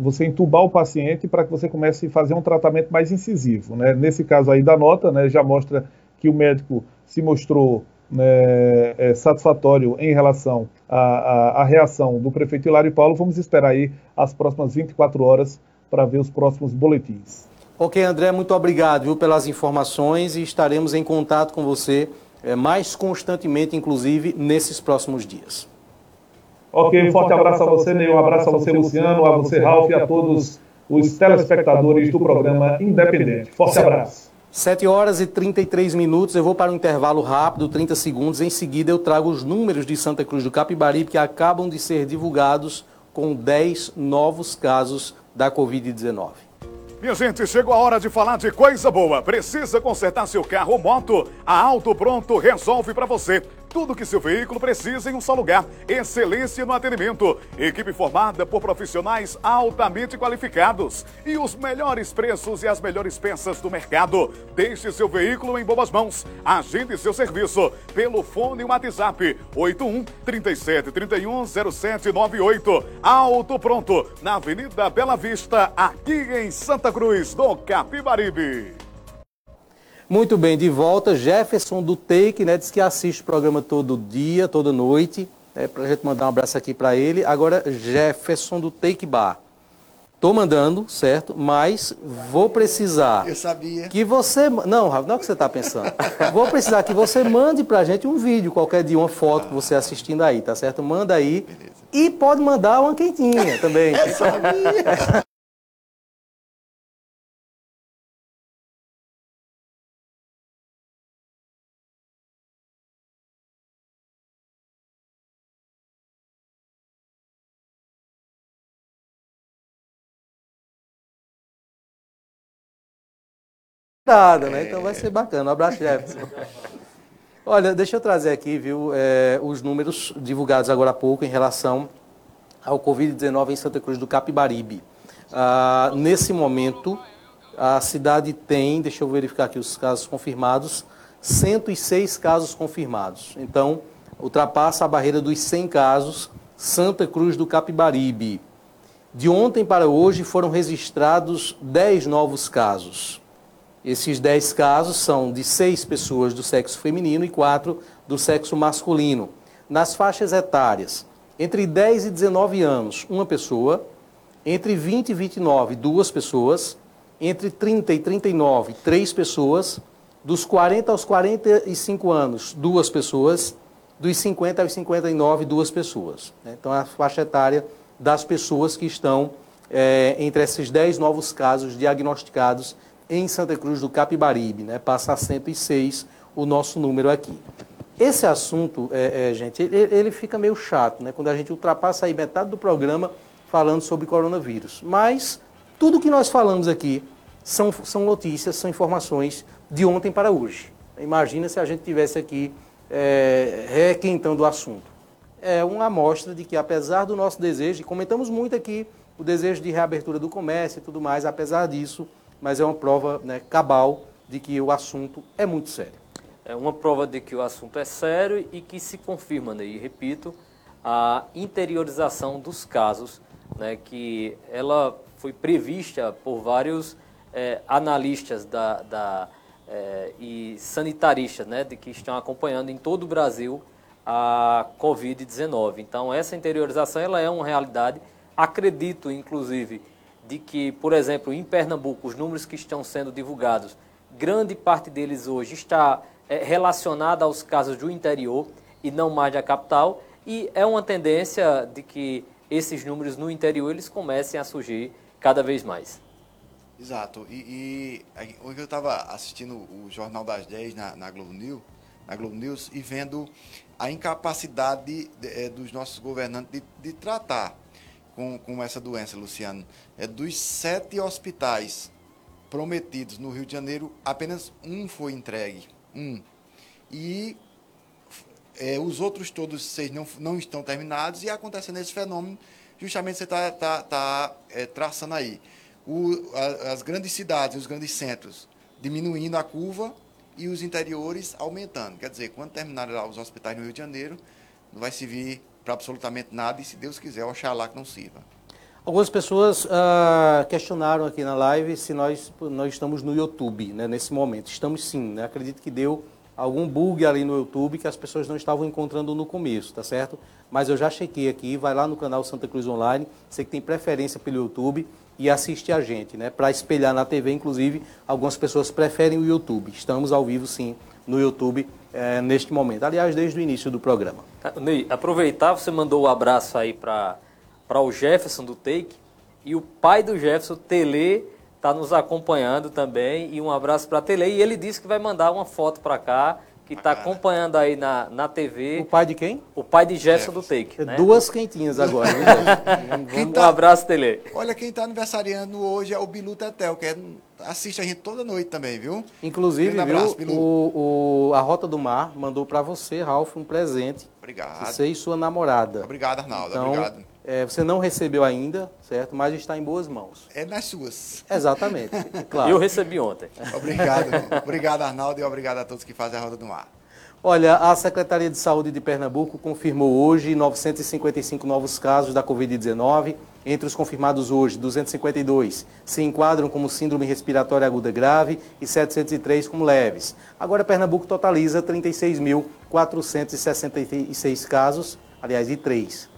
você entubar o paciente para que você comece a fazer um tratamento mais incisivo. Né? Nesse caso aí da nota, né, já mostra que o médico se mostrou né, é, satisfatório em relação à, reação do prefeito Hilário Paulo. Vamos esperar aí as próximas 24 horas para ver os próximos boletins. Ok, André, muito obrigado viu, pelas informações e estaremos em contato com você é, mais constantemente, inclusive, nesses próximos dias. Ok, um forte abraço a você, Ney, um abraço a você, Luciano, a você, Ralf, e a todos os telespectadores do programa Independente. Forte abraço. 7 horas e 33 minutos, eu vou para um intervalo rápido, 30 segundos. Em seguida, eu trago os números de Santa Cruz do Capibaribe que acabam de ser divulgados com 10 novos casos da Covid-19. Minha gente, chegou a hora de falar de coisa boa. Precisa consertar seu carro ou moto? A Auto Pronto resolve para você. Tudo que seu veículo precisa em um só lugar. Excelência no atendimento. Equipe formada por profissionais altamente qualificados. E os melhores preços e as melhores peças do mercado. Deixe seu veículo em boas mãos. Agende seu serviço pelo fone WhatsApp 81 37 31 0798. Auto Pronto, na Avenida Bela Vista, aqui em Santa Cruz, do Capibaribe. Muito bem, de volta, Jefferson do Take, né, diz que assiste o programa todo dia, toda noite, é, para a gente mandar um abraço aqui para ele. Agora, Jefferson do Take Bar. Tô mandando, certo? Mas vou precisar. Eu sabia. Que você. Não, Rafa, não é o que você está pensando. vou precisar que você mande para a gente um vídeo, qualquer dia, uma foto que você assistindo aí, tá certo? Manda aí. Beleza. E pode mandar uma quentinha também. Eu sabia. nada, né? Então vai ser bacana. Um abraço, Jefferson. Olha, deixa eu trazer aqui, viu, é, os números divulgados agora há pouco em relação ao Covid-19 em Santa Cruz do Capibaribe. Ah, nesse momento, a cidade tem, deixa eu verificar aqui os casos confirmados, 106 casos confirmados. Então, ultrapassa a barreira dos 100 casos, Santa Cruz do Capibaribe. De ontem para hoje foram registrados 10 novos casos. Esses 10 casos são de seis pessoas do sexo feminino e quatro do sexo masculino. Nas faixas etárias, entre 10 e 19 anos, uma pessoa, entre 20 e 29, duas pessoas, entre 30 e 39, três pessoas, dos 40 aos 45 anos, duas pessoas, dos 50 aos 59, duas pessoas. Então, é a faixa etária das pessoas que estão é, entre esses 10 novos casos diagnosticados em Santa Cruz do Capibaribe, né? passa a 106 o nosso número aqui. Esse assunto, é, é, gente, ele, ele, fica meio chato, né? quando a gente ultrapassa aí metade do programa falando sobre coronavírus. Mas tudo que nós falamos aqui são, são notícias, são informações de ontem para hoje. Imagina se a gente tivesse aqui é, requentando o assunto. É uma amostra de que, apesar do nosso desejo, e comentamos muito aqui o desejo de reabertura do comércio e tudo mais, apesar disso, mas é uma prova né, cabal de que o assunto é muito sério. É uma prova de que o assunto é sério e que se confirma, né? e repito, a interiorização dos casos, né, que ela foi prevista por vários é, analistas da, da é, e sanitaristas né, de que estão acompanhando em todo o Brasil a Covid-19. Então, essa interiorização ela é uma realidade. Acredito, inclusive, de que, por exemplo, em Pernambuco, os números que estão sendo divulgados, grande parte deles hoje está é, relacionada aos casos do interior e não mais da capital. E é uma tendência de que esses números no interior eles comecem a surgir cada vez mais. Exato. E, e hoje eu estava assistindo o Jornal das 10 na, na, Globo News, na Globo News e vendo a incapacidade de, é, dos nossos governantes de, de tratar com, com, essa doença, Luciano. É, dos sete hospitais prometidos no Rio de Janeiro, apenas um foi entregue. Um. E é, os outros todos seis não, não estão terminados e acontecendo esse fenômeno, justamente você está tá, tá, é, traçando aí. O, a, as grandes cidades, os grandes centros, diminuindo a curva e os interiores aumentando. Quer dizer, quando terminarem lá os hospitais no Rio de Janeiro, não vai servir para absolutamente nada e, se Deus quiser, oxalá que não sirva. Algumas pessoas uh, questionaram aqui na live se nós, nós estamos no YouTube né, nesse momento. Estamos sim, né? acredito que deu algum bug ali no YouTube que as pessoas não estavam encontrando no começo, tá certo? Mas eu já chequei aqui, vai lá no canal Santa Cruz Online, você que tem preferência pelo YouTube e assiste a gente, né? Para espelhar na TV, inclusive, algumas pessoas preferem o YouTube. Estamos ao vivo, sim, no YouTube é, neste momento. Aliás, desde o início do programa. Ah, Ney, aproveitar, você mandou o um abraço aí para o Jefferson do Take e o pai do Jefferson, Tele, está nos acompanhando também. E um abraço para Tele. E ele disse que vai mandar uma foto para cá, que está acompanhando aí na, na TV. O pai de quem? O pai de Jefferson do Take. Né? Duas quentinhas agora. um tá, abraço, Tele. Olha, quem está aniversariando hoje é o Bilu Tetel, que é, assiste a gente toda noite também, viu? Inclusive, abraço, viu, o, o, a Rota do Mar mandou para você, Ralf, um presente. Obrigado. Você e sua namorada. Obrigado, Arnaldo. Então, Obrigado. É, você não recebeu ainda, certo? Mas está em boas mãos. É nas suas. Exatamente, claro. Eu recebi ontem. Obrigado. obrigado, Arnaldo, e obrigado a todos que fazem a Roda do Mar. Olha, a Secretaria de Saúde de Pernambuco confirmou hoje 955 novos casos da Covid-19. Entre os confirmados hoje, 252 se enquadram como síndrome respiratória aguda grave e 703 como leves. Agora, Pernambuco totaliza 36.466 casos, aliás, e 3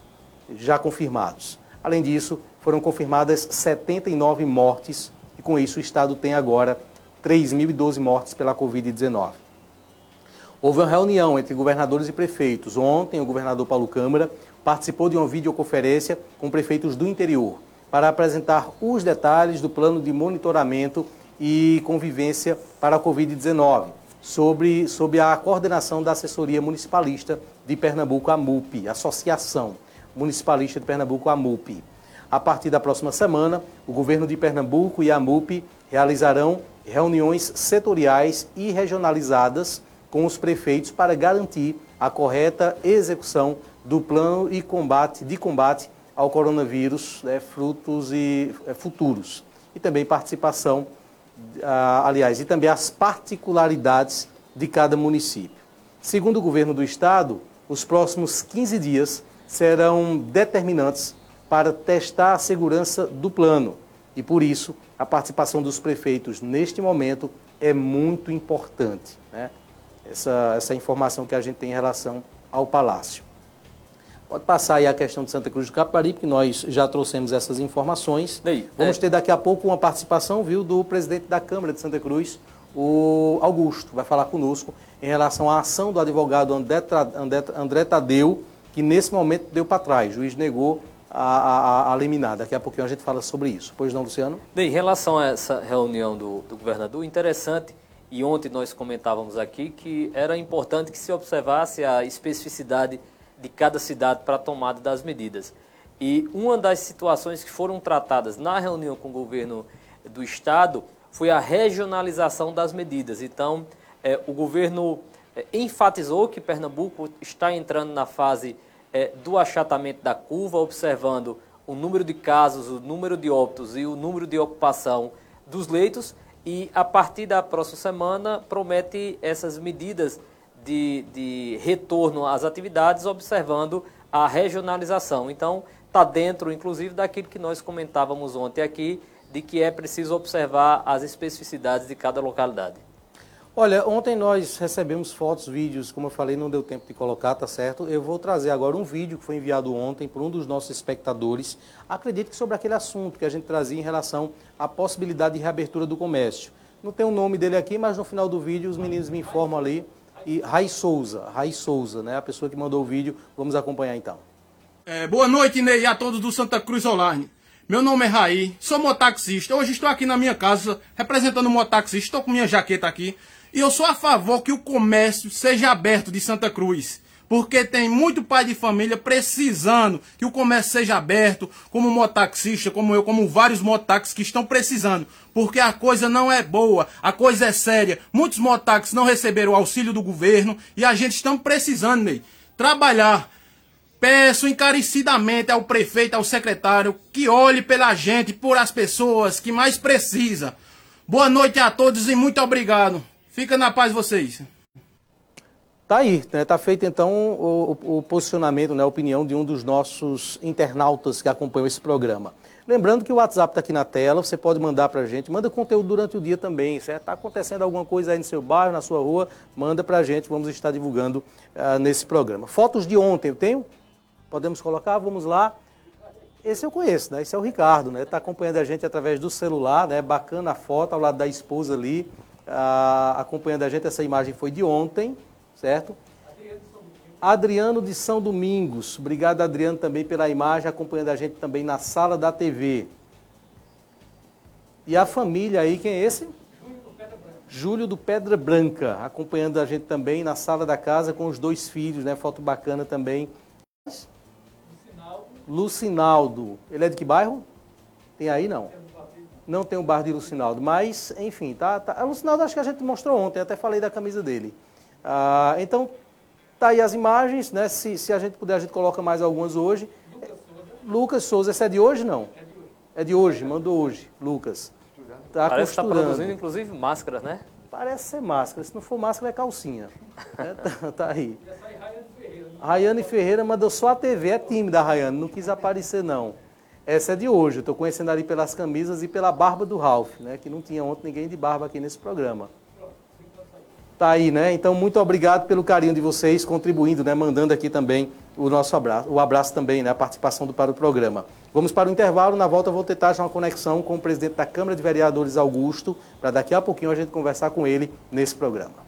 já confirmados. Além disso, foram confirmadas 79 mortes e com isso o estado tem agora 3.012 mortes pela Covid-19. Houve uma reunião entre governadores e prefeitos. Ontem, o governador Paulo Câmara participou de uma videoconferência com prefeitos do interior para apresentar os detalhes do plano de monitoramento e convivência para a Covid-19, sobre, sob a coordenação da assessoria municipalista de Pernambuco, a MUP, Associação Municipalista de Pernambuco, a MUP. A partir da próxima semana, o governo de Pernambuco e a MUP realizarão reuniões setoriais e regionalizadas com os prefeitos para garantir a correta execução do plano e combate, de combate ao coronavírus, né, frutos e é, futuros. E também participação, ah, aliás, e também as particularidades de cada município. Segundo o governo do estado, os próximos 15 dias serão determinantes para testar a segurança do plano. E por isso, a participação dos prefeitos neste momento é muito importante. Né? Essa, essa informação que a gente tem em relação ao Palácio. Pode passar aí a questão de Santa Cruz do Caparibe, que nós já trouxemos essas informações. Vamos é. ter daqui a pouco uma participação, viu, do presidente da Câmara de Santa Cruz, o Augusto, vai falar conosco em relação à ação do advogado André, André Tadeu, que nesse momento deu para trás. O juiz negou a, a, a, liminar. Daqui a pouquinho a gente fala sobre isso. Pois não, Luciano? Bem, em relação a essa reunião do, do governador, interessante, e ontem nós comentávamos aqui que era importante que se observasse a especificidade de cada cidade para a tomada das medidas. E uma das situações que foram tratadas na reunião com o governo do Estado foi a regionalização das medidas. Então, é, o governo enfatizou que Pernambuco está entrando na fase é, do achatamento da curva, observando o número de casos, o número de óbitos e o número de ocupação dos leitos e a partir da próxima semana promete essas medidas de, de retorno às atividades, observando a regionalização. Então, está dentro, inclusive, daquilo que nós comentávamos ontem aqui, de que é preciso observar as especificidades de cada localidade. Olha, ontem nós recebemos fotos, vídeos, como eu falei, não deu tempo de colocar, tá certo? Eu vou trazer agora um vídeo que foi enviado ontem por um dos nossos espectadores, acredito que sobre aquele assunto que a gente trazia em relação à possibilidade de reabertura do comércio. Não tem o nome dele aqui, mas no final do vídeo os meninos me informam ali. E Rai Souza, Rai Souza, né? A pessoa que mandou o vídeo, vamos acompanhar então. É, boa noite, Ney, a todos do Santa Cruz Online. Meu nome é Raí, sou motaxista. Hoje estou aqui na minha casa representando o motaxista. Estou com minha jaqueta aqui. E eu sou a favor que o comércio seja aberto de Santa Cruz. Porque tem muito pai de família precisando que o comércio seja aberto, como motaxista, como eu, como vários motaxis que estão precisando. Porque a coisa não é boa, a coisa é séria. Muitos motaxis não receberam o auxílio do governo e a gente está precisando, Ney, trabalhar. Peço encarecidamente ao prefeito, ao secretário, que olhe pela gente, por as pessoas que mais precisam. Boa noite a todos e muito obrigado. Fica na paz vocês. Tá aí, né? Tá feito então o, o, posicionamento, né, a opinião de um dos nossos internautas que acompanham esse programa. Lembrando que o WhatsApp está aqui na tela, você pode mandar para a gente, manda conteúdo durante o dia também, certo? Está acontecendo alguma coisa aí no seu bairro, na sua rua, manda para a gente, vamos estar divulgando uh, nesse programa. Fotos de ontem, eu tenho? Podemos colocar? Vamos lá. Esse eu conheço, né? Esse é o Ricardo, né? Está acompanhando a gente através do celular, né? Bacana a foto ao lado da esposa ali ah, acompanhando a gente. Essa imagem foi de ontem, certo? Adriano de São Domingos. Obrigado, Adriano, também pela imagem, acompanhando a gente também na sala da TV. E a família aí, quem é esse? Júlio do Pedra Branca, acompanhando a gente também na sala da casa com os dois filhos, né? Foto bacana também. Lucinaldo. Lucinaldo. Ele é de que bairro? Tem aí não? Não tem o bar de Lucinaldo, mas, enfim, tá, tá, a Lucinaldo acho que a gente mostrou ontem, até falei da camisa dele. Ah, então, tá aí as imagens, né? Se, se a gente puder, a gente coloca mais algumas hoje. Lucas Souza. Lucas Souza, esse é de hoje, não? É de hoje. É de hoje, mandou hoje, Lucas. Tá Parece que está produzindo, inclusive, máscaras, né? Parece ser máscara, se não for máscara é calcinha. é, tá, tá, aí. Rayane Ferreira mandou só a TV, é tímida a Rayane, não quis aparecer não. Essa é de hoje, estou conhecendo ali pelas camisas e pela barba do Ralph, né? Que não tinha ontem ninguém de barba aqui nesse programa. Tá aí, né? Então, muito obrigado pelo carinho de vocês, contribuindo, né? Mandando aqui também o nosso abraço, o abraço também, né? A participação do, para o programa. Vamos para o intervalo, na volta vou tentar achar uma conexão com o presidente da Câmara de Vereadores, Augusto, para daqui a pouquinho a gente conversar com ele nesse programa.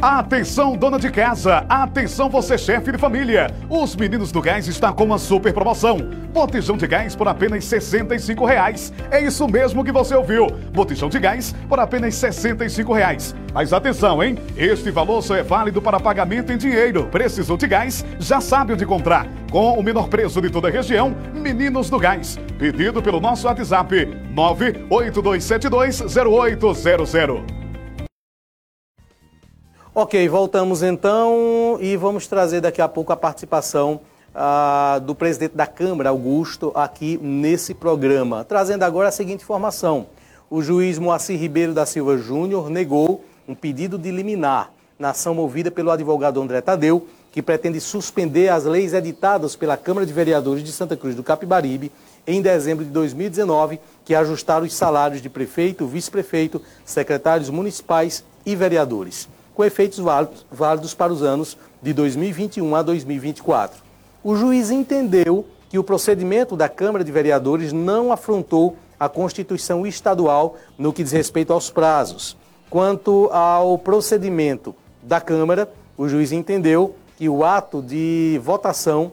Atenção, dona de casa! Atenção, você chefe de família! Os meninos do gás estão com uma super promoção. Botijão de gás por apenas 65 reais. É isso mesmo que você ouviu. Botijão de gás por apenas 65 reais. Mas atenção, hein? Este valor só é válido para pagamento em dinheiro. Precisou de gás? Já sabe onde comprar. Com o menor preço de toda a região, Meninos do Gás. Pedido pelo nosso WhatsApp 982720800. Ok, voltamos então e vamos trazer daqui a pouco a participação ah, do presidente da Câmara, Augusto, aqui nesse programa. Trazendo agora a seguinte informação: o juiz Moacir Ribeiro da Silva Júnior negou um pedido de liminar na ação movida pelo advogado André Tadeu, que pretende suspender as leis editadas pela Câmara de Vereadores de Santa Cruz do Capibaribe em dezembro de 2019, que ajustaram os salários de prefeito, vice-prefeito, secretários municipais e vereadores com efeitos válidos para os anos de 2021 a 2024. O juiz entendeu que o procedimento da Câmara de Vereadores não afrontou a Constituição estadual no que diz respeito aos prazos. Quanto ao procedimento da Câmara, o juiz entendeu que o ato de votação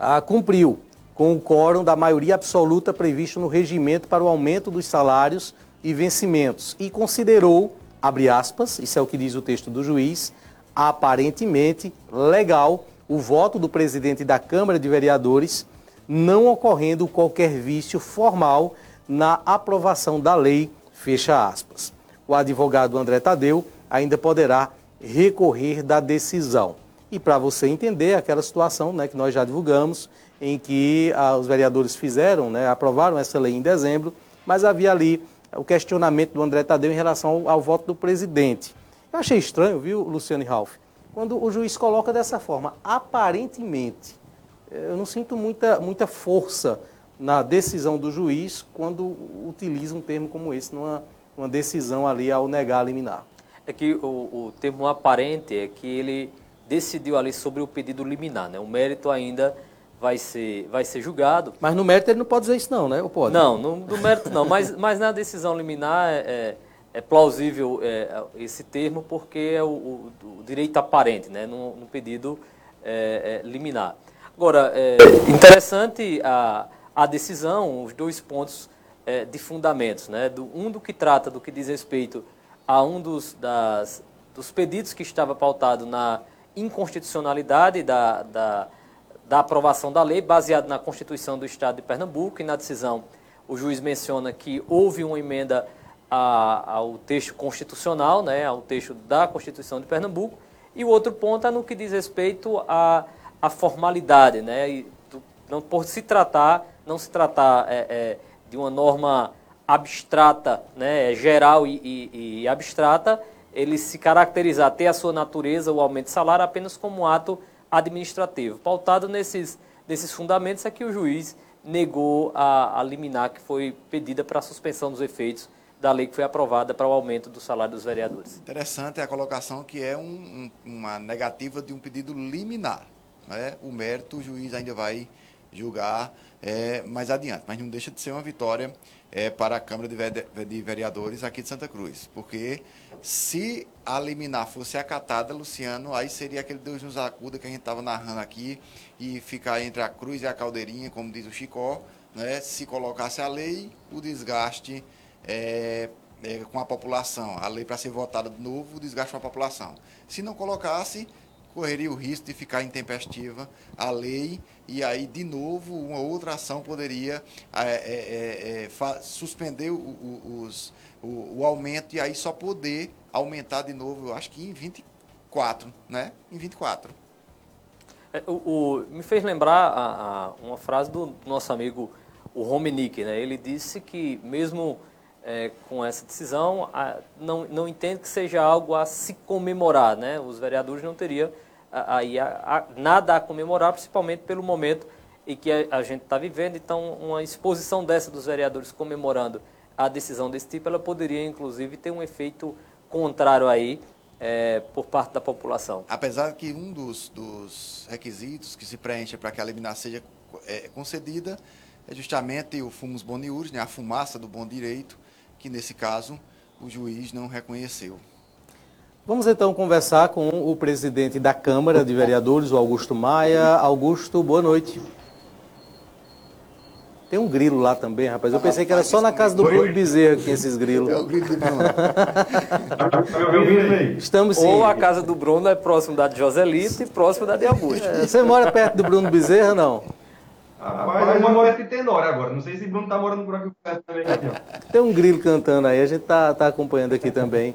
ah, cumpriu com o quórum da maioria absoluta previsto no regimento para o aumento dos salários e vencimentos e considerou abre aspas, isso é o que diz o texto do juiz, aparentemente legal o voto do presidente da Câmara de Vereadores, não ocorrendo qualquer vício formal na aprovação da lei, fecha aspas. O advogado André Tadeu ainda poderá recorrer da decisão. E para você entender aquela situação né, que nós já divulgamos, em que ah, os vereadores fizeram, né, aprovaram essa lei em dezembro, mas havia ali o questionamento do André Tadeu em relação ao, ao voto do presidente. Eu achei estranho, viu, Luciano e Ralph, quando o juiz coloca dessa forma, aparentemente. Eu não sinto muita, muita força na decisão do juiz quando utiliza um termo como esse numa, numa decisão ali ao negar a liminar. É que o, o termo aparente é que ele decidiu ali sobre o pedido liminar, né? O mérito ainda vai ser, vai ser julgado. Mas no mérito ele não pode dizer isso não, né? Ou pode? Não, no, no mérito não, mas, mas na decisão liminar é, é, é plausível é, esse termo porque é o, o, o, direito aparente, né? No, no pedido é, é, liminar. Agora, é interessante a, a decisão, os dois pontos de fundamentos, né? Do, um do que trata, do que diz respeito a um dos, das, dos pedidos que estava pautado na inconstitucionalidade da, da, da aprovação da lei, baseado na Constituição do Estado de Pernambuco, e na decisão o juiz menciona que houve uma emenda a, ao texto constitucional, né, ao texto da Constituição de Pernambuco, e o outro ponto é no que diz respeito à, à formalidade, né, e, do, não, por se tratar, não se tratar é, é, de uma norma abstrata, né, geral e, e, e abstrata, ele se caracterizar, ter a sua natureza, o aumento de salário, apenas como um ato administrativo. Pautado nesses, nesses fundamentos é que o juiz negou a, a liminar que foi pedida para a suspensão dos efeitos da lei que foi aprovada para o aumento do salário dos vereadores. Interessante a colocação que é um, um, uma negativa de um pedido liminar. Né? O mérito o juiz ainda vai julgar é, mais adiante, mas não deixa de ser uma vitória é, para a Câmara de Vereadores aqui de Santa Cruz, porque se a liminar fosse acatada, Luciano, aí seria aquele Deus nos acuda que a gente estava narrando aqui e ficar entre a cruz e a caldeirinha, como diz o Chicó, né? se colocasse a lei, o desgaste é, é, com a população, a lei para ser votada de novo, o desgaste com a população. Se não colocasse, correria o risco de ficar intempestiva a lei e aí, de novo, uma outra ação poderia é, é, é, suspender o, o, os, o, o, aumento e aí só poder aumentar de novo, eu acho que em 24, né? Em 24. O, o, me fez lembrar a, a, uma frase do nosso amigo o Romenick, né? Ele disse que mesmo é, com essa decisão, não, não entende que seja algo a se comemorar, né? Os vereadores não teriam aí nada a comemorar, principalmente pelo momento em que a, a gente está vivendo. Então, uma exposição dessa dos vereadores comemorando a decisão desse tipo, ela poderia, inclusive, ter um efeito contrário aí é, por parte da população. Apesar que um dos, dos requisitos que se preenche para que a liminar seja é, concedida é justamente o fumus boniuris, né, a fumaça do bom direito, que nesse caso o juiz não reconheceu. Vamos então conversar com o presidente da Câmara de Vereadores, o Augusto Maia. Augusto, boa noite. Tem um grilo lá também, rapaz. Eu pensei que era só na casa do Bruno Bezerra que esses grilos. É o grilo de Bruno. Estamos sim. Ou a casa do Bruno é próximo da de Joselito e próximo da de Augusto. É, você mora perto do Bruno Bezerra, não? Rapaz, eu moro perto de Tenório agora. Não sei se o Bruno está morando por aqui perto também. Tem um grilo cantando aí, a gente está tá acompanhando aqui também.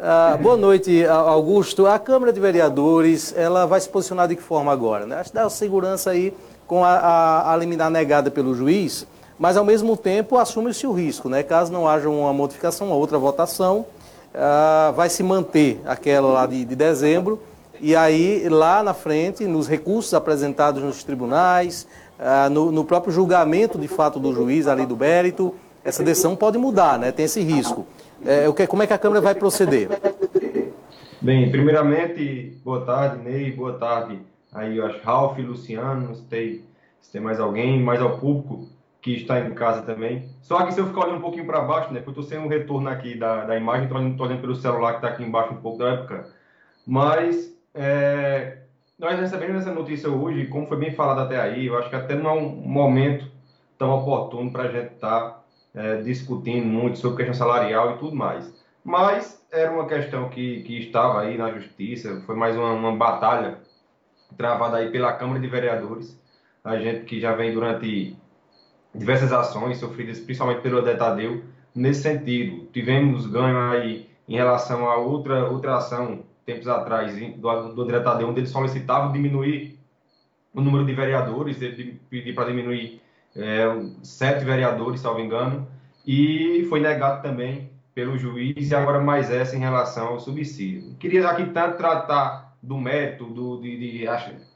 Ah, boa noite, Augusto. A Câmara de Vereadores, ela vai se posicionar de que forma agora? Né? Acho que dá segurança aí com a, a, a liminar negada pelo juiz, mas ao mesmo tempo assume-se o risco, né? Caso não haja uma modificação, uma outra votação, ah, vai se manter aquela lá de, de dezembro, e aí lá na frente, nos recursos apresentados nos tribunais, ah, no, no próprio julgamento de fato do juiz ali do mérito, essa decisão pode mudar, né? Tem esse risco. É, o que, como é que a Câmara vai proceder? Bem, primeiramente, boa tarde, Ney, boa tarde aí, eu acho, Ralf, Luciano, não se tem mais alguém, mais ao público que está em casa também. Só que se eu ficar olhando um pouquinho para baixo, né, porque eu estou sem um retorno aqui da, da imagem, estou olhando, olhando, pelo celular que está aqui embaixo um pouco da época, mas é, nós recebemos essa notícia hoje, como foi bem falado até aí, eu acho que até não é um momento tão oportuno para a gente estar tá é, discutindo muito sobre questão salarial e tudo mais. Mas era uma questão que, que estava aí na justiça, foi mais uma, uma batalha travada aí pela Câmara de Vereadores, a gente que já vem durante diversas ações sofridas principalmente pelo Detadeu nesse sentido. Tivemos ganho aí em relação a outra, outra ação, tempos atrás, do, do Detadeu, onde ele solicitava diminuir o número de vereadores, ele pedir para diminuir é, sete vereadores, salvo engano, e foi negado também pelo juiz, e agora mais essa em relação ao subsídio. Queria aqui tanto tratar do mérito, do, de, de,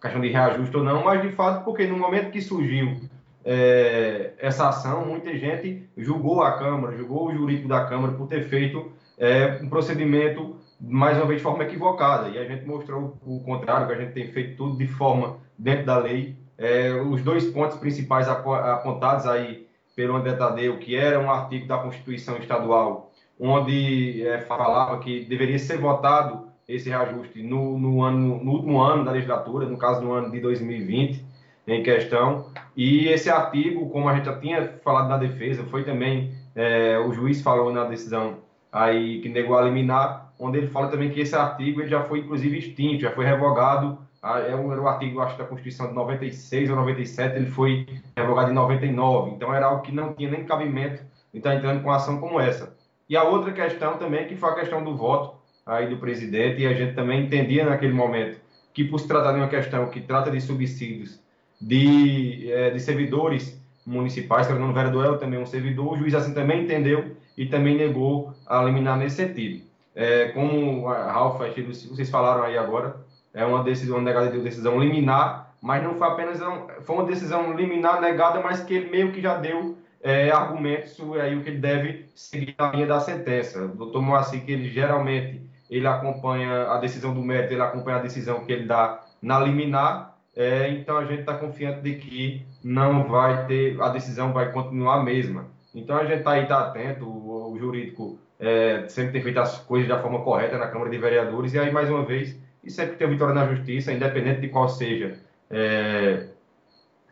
questão de reajuste ou não, mas de fato, porque no momento que surgiu é, essa ação, muita gente julgou a Câmara, julgou o jurídico da Câmara por ter feito é, um procedimento, mais uma vez, de forma equivocada. E a gente mostrou o contrário, que a gente tem feito tudo de forma dentro da lei. É, os dois pontos principais apontados aí pelo André Tadeu, que era um artigo da Constituição Estadual, onde é, falava que deveria ser votado esse reajuste no, no, ano, no último ano da legislatura, no caso no ano de 2020, em questão. E esse artigo, como a gente já tinha falado na defesa, foi também, é, o juiz falou na decisão aí que negou a liminar, onde ele fala também que esse artigo ele já foi inclusive extinto, já foi revogado, é um, era o artigo, acho, da Constituição de 96 ou 97, ele foi revogado em 99, então era algo que não tinha nem cabimento de estar entrando com ação como essa. E a outra questão também, que foi a questão do voto aí do presidente, e a gente também entendia naquele momento que por se tratar de uma questão que trata de subsídios de, é, de servidores municipais, que o vereador é também um servidor, o juiz assim também entendeu e também negou a liminar nesse sentido. É, como a Ralf, vocês falaram aí agora, é uma decisão uma negada de decisão liminar, mas não foi apenas um, foi uma decisão liminar negada, mas que ele meio que já deu é, argumentos sobre aí o que ele deve seguir na linha da sentença. O doutor Moacir, que ele geralmente ele acompanha a decisão do mérito, ele acompanha a decisão que ele dá na liminar, é, então a gente está confiante de que não vai ter, a decisão vai continuar a mesma. Então a gente está aí, está atento, o, o jurídico é, sempre tem feito as coisas da forma correta na Câmara de Vereadores, e aí mais uma vez, e sempre que tem vitória na Justiça, independente de qual seja é,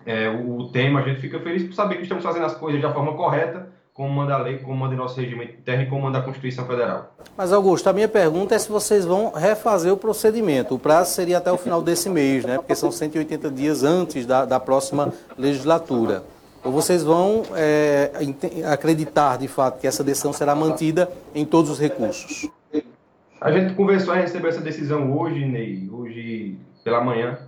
é, o, tema, a gente fica feliz por saber que estamos fazendo as coisas da forma correta, como manda a lei, como manda o nosso regimento interno e como manda a Constituição Federal. Mas, Augusto, a minha pergunta é se vocês vão refazer o procedimento. O prazo seria até o final desse mês, né? Porque são 180 dias antes da, da próxima legislatura. Ou vocês vão é, acreditar, de fato, que essa decisão será mantida em todos os recursos? A gente conversou a receber essa decisão hoje, Ney, hoje pela manhã.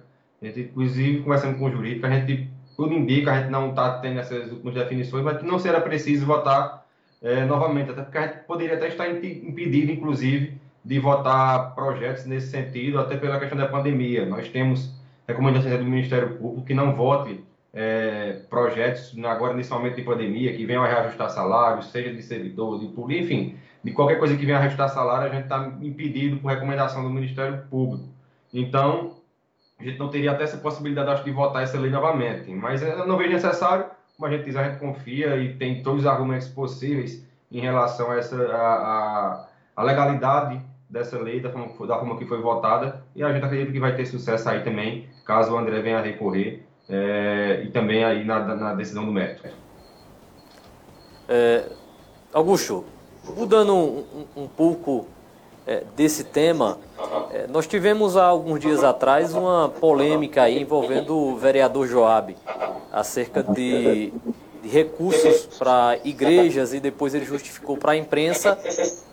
A gente, inclusive, conversando com o jurídico, a gente tudo indica, a gente não está tendo essas últimas definições, mas que não será preciso votar é, novamente, até porque a gente poderia até estar impedido, inclusive, de votar projetos nesse sentido, até pela questão da pandemia. Nós temos recomendações do Ministério Público que não vote é, projetos agora nesse momento de pandemia, que venham a reajustar salários, seja de servidor, de público, enfim, de qualquer coisa que venha a reajustar salário, a gente está impedido por recomendação do Ministério Público. Então, a gente não teria até essa possibilidade, acho, de votar essa lei novamente. Mas eu não vejo necessário, como a gente diz, a gente confia e tem todos os argumentos possíveis em relação a essa a, a, a legalidade dessa lei, da forma, da forma que foi votada, e a gente acredita que vai ter sucesso aí também, caso o André venha a recorrer, é, e também aí na, na decisão do mérito. É, Augusto, mudando um, um, pouco é, desse tema, é, nós tivemos há alguns dias atrás uma polêmica envolvendo o vereador Joab acerca de, de recursos para igrejas e depois ele justificou para a imprensa,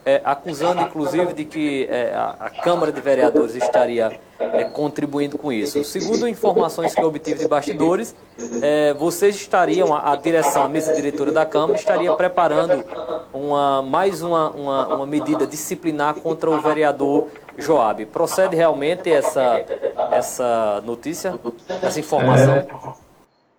é, acusando inclusive de que é, a, a, Câmara de Vereadores estaria é, contribuindo com isso. Segundo informações que eu obtive de bastidores, é, vocês estariam, a, a, direção, a mesa diretora da Câmara, estaria preparando uma, mais uma, uma, uma medida disciplinar contra o vereador Joab. Procede realmente essa, essa notícia, essa informação?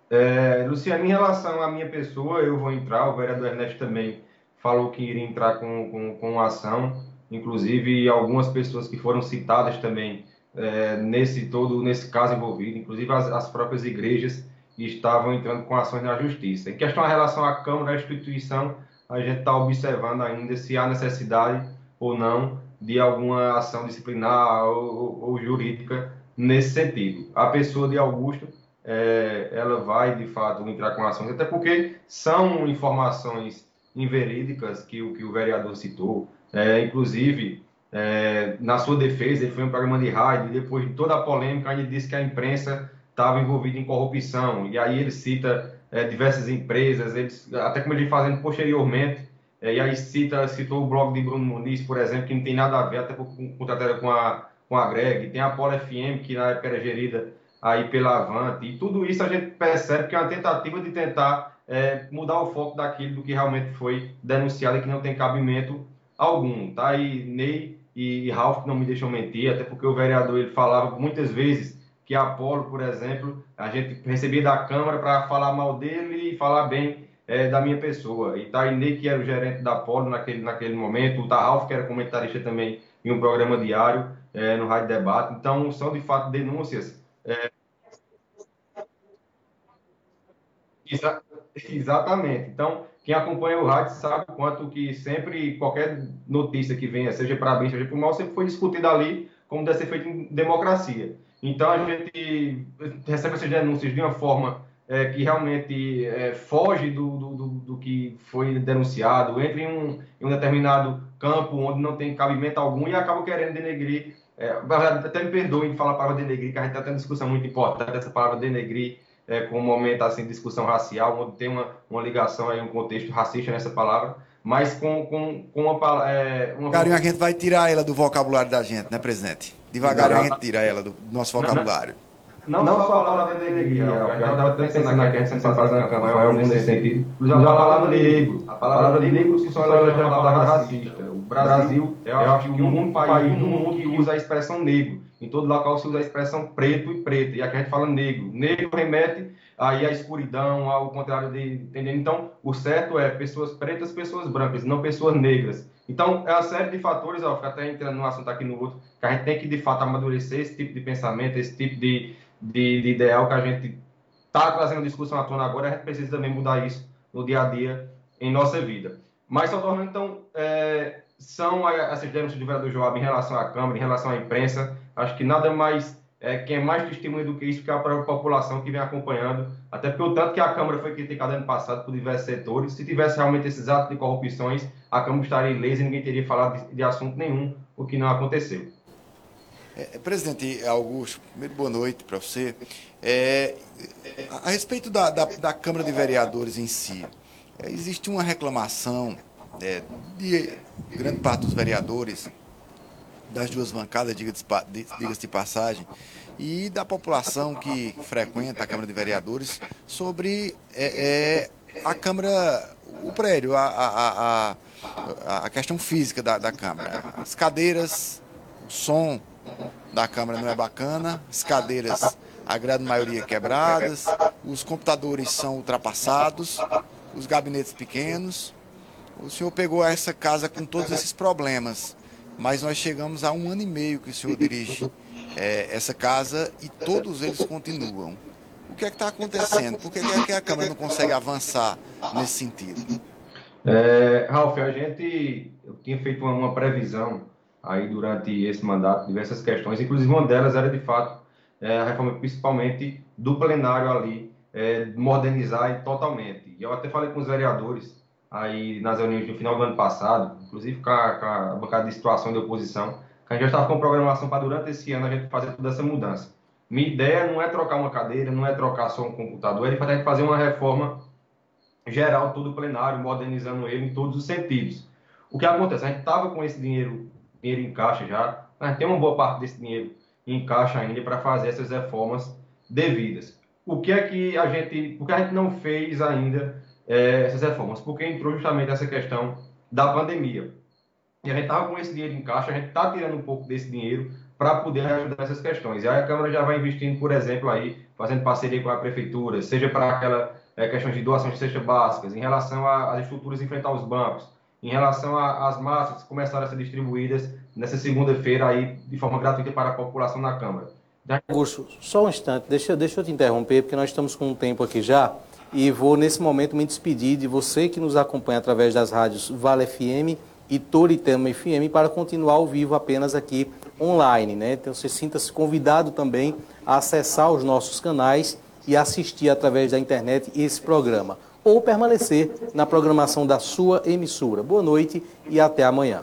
É, Luciano, em relação à minha pessoa, eu vou entrar, o vereador Ernesto também falou que iria entrar com, com, com ação, inclusive algumas pessoas que foram citadas também é, nesse todo, nesse caso envolvido, inclusive as, as próprias igrejas estavam entrando com ações na justiça. Em questão à relação à Câmara, à instituição, a gente está observando ainda se há necessidade ou não de alguma ação disciplinar ou, ou, jurídica nesse sentido. A pessoa de Augusto, é, ela vai de fato entrar com ações, até porque são informações inverídicas que o que o vereador citou. É, inclusive, é, na sua defesa, ele foi um programa de rádio depois de toda a polêmica, ele disse que a imprensa estava envolvida em corrupção. E aí ele cita é, diversas empresas, eles, até como ele fazendo posteriormente, é, e aí cita, citou o blog de Bruno Muniz, por exemplo, que não tem nada a ver até com, com, com a, com a Greg, tem a Polo FM, que na época era gerida aí pela Avante, e tudo isso a gente percebe que é uma tentativa de tentar é, mudar o foco daquilo do que realmente foi denunciado e que não tem cabimento algum, tá? E Ney e Ralf não me deixam mentir, até porque o vereador ele falava muitas vezes que a Apolo, por exemplo, a gente recebia da Câmara para falar mal dele e falar bem é, da minha pessoa. E tá Ney, que era o gerente da Apolo naquele, naquele momento, o Ralf, que era comentarista também em um programa diário é, no Rádio Debate. Então, são de fato denúncias. É... Exa exatamente. Então, quem acompanha o rádio sabe o quanto que sempre, qualquer notícia que venha, seja para bem, seja para mal, sempre foi discutida ali como deve ser feito em democracia. Então, a gente recebe essas denúncias de uma forma é, que realmente é, foge do, do, do, do, que foi denunciado, entra em um, em um, determinado campo onde não tem cabimento algum e acaba querendo denegrir. É, até me perdoem de falar a palavra denegrir, que a gente está tendo uma discussão muito importante, essa palavra denegrir é, com um momento assim, de discussão racial, onde tem uma, uma ligação aí, um contexto racista nessa palavra, mas com, com, com uma, é, uma... Carinho, a gente vai tirar ela do vocabulário da gente, né, presidente? Devagar a gente tira ela do nosso vocabulário. Não, não. Não, só a palavra de alegria, eu estava pensando aqui, a gente sempre faz uma campanha algum nesse sentido. Já a palavra negro. A palavra negro se só já é uma palavra racista. Brasil, eu acho que o único país no mundo que usa a expressão negro. Em todo local se usa a expressão preto e preto. E aqui a gente fala negro. Negro remete aí à escuridão, ao contrário de. Entendeu? Então, o certo é pessoas pretas, pessoas brancas, não pessoas negras. Então, é uma série de fatores, ó, fica até entrando num assunto aqui no outro, que a gente tem que, de fato, amadurecer esse tipo de pensamento, esse tipo de, de, de ideal que a gente está trazendo discussão à tona agora, a gente precisa também mudar isso no dia a dia em nossa vida. Mas, só tornando, então, é, são essas denúncias do vereador Joab em relação à Câmara, em relação à imprensa, acho que nada mais, é, quem é mais testemunha do que isso que a própria população que vem acompanhando, até pelo tanto que a Câmara foi criticada ano passado por diversos setores, se tivesse realmente esses atos de corrupções, a Câmara estaria ilesa e ninguém teria falado de, de assunto nenhum, o que não aconteceu. É, presidente Augusto, primeiro boa noite para você. É, a, a, respeito da, da, da, Câmara de Vereadores em si, é, existe uma reclamação é, de grande parte dos vereadores, das duas bancadas, diga-se diga de passagem, e da população que frequenta a Câmara de Vereadores sobre é, é, a Câmara, o prédio, a, a, a, a questão física da, da Câmara. As cadeiras, o som, da Câmara não é bacana, as cadeiras, a grande maioria quebradas, os computadores são ultrapassados, os gabinetes pequenos. O senhor pegou essa casa com todos esses problemas, mas nós chegamos a um ano e meio que o senhor dirige é, essa casa e todos eles continuam. O que é que está acontecendo? Por que, é que a Câmara não consegue avançar nesse sentido? É, Ralf, a gente eu tinha feito uma, uma previsão aí durante esse mandato diversas questões, inclusive uma delas era de fato é, a reforma principalmente do plenário ali, é, modernizar totalmente. E eu até falei com os vereadores aí nas reuniões no final do ano passado, inclusive com a, com a bancada de situação de oposição, que a gente já estava com programação para durante esse ano a gente fazer toda essa mudança. Minha ideia não é trocar uma cadeira, não é trocar só um computador, é fazer uma reforma geral todo o plenário, modernizando ele em todos os sentidos. O que acontece? A gente estava com esse dinheiro dinheiro em caixa já, mas tem uma boa parte desse dinheiro em caixa ainda para fazer essas reformas devidas. O que é que a gente, porque a gente não fez ainda é, essas reformas? Porque entrou justamente essa questão da pandemia. E a gente estava com esse dinheiro em caixa, a gente está tirando um pouco desse dinheiro para poder ajudar essas questões. E aí a Câmara já vai investindo, por exemplo, aí, fazendo parceria com a Prefeitura, seja para aquela é, questão de doação de cestas básicas, em relação às estruturas enfrentar os bancos, em relação às massas que começaram a ser distribuídas nessa segunda-feira aí de forma gratuita para a população na Câmara. Augusto, só um instante, deixa, deixa eu te interromper, porque nós estamos com um tempo aqui já, e vou nesse momento me despedir de você que nos acompanha através das rádios Vale FM e Toritama FM para continuar ao vivo apenas aqui online, né? Então você sinta-se convidado também a acessar os nossos canais e assistir através da internet esse programa ou permanecer na programação da sua emissora. Boa noite e até amanhã.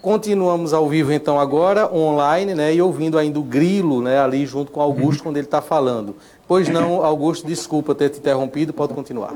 Continuamos ao vivo então agora, online, né, e ouvindo ainda o grilo, né, ali junto com Augusto quando ele está falando. Pois não, Augusto, desculpa ter te interrompido, pode continuar.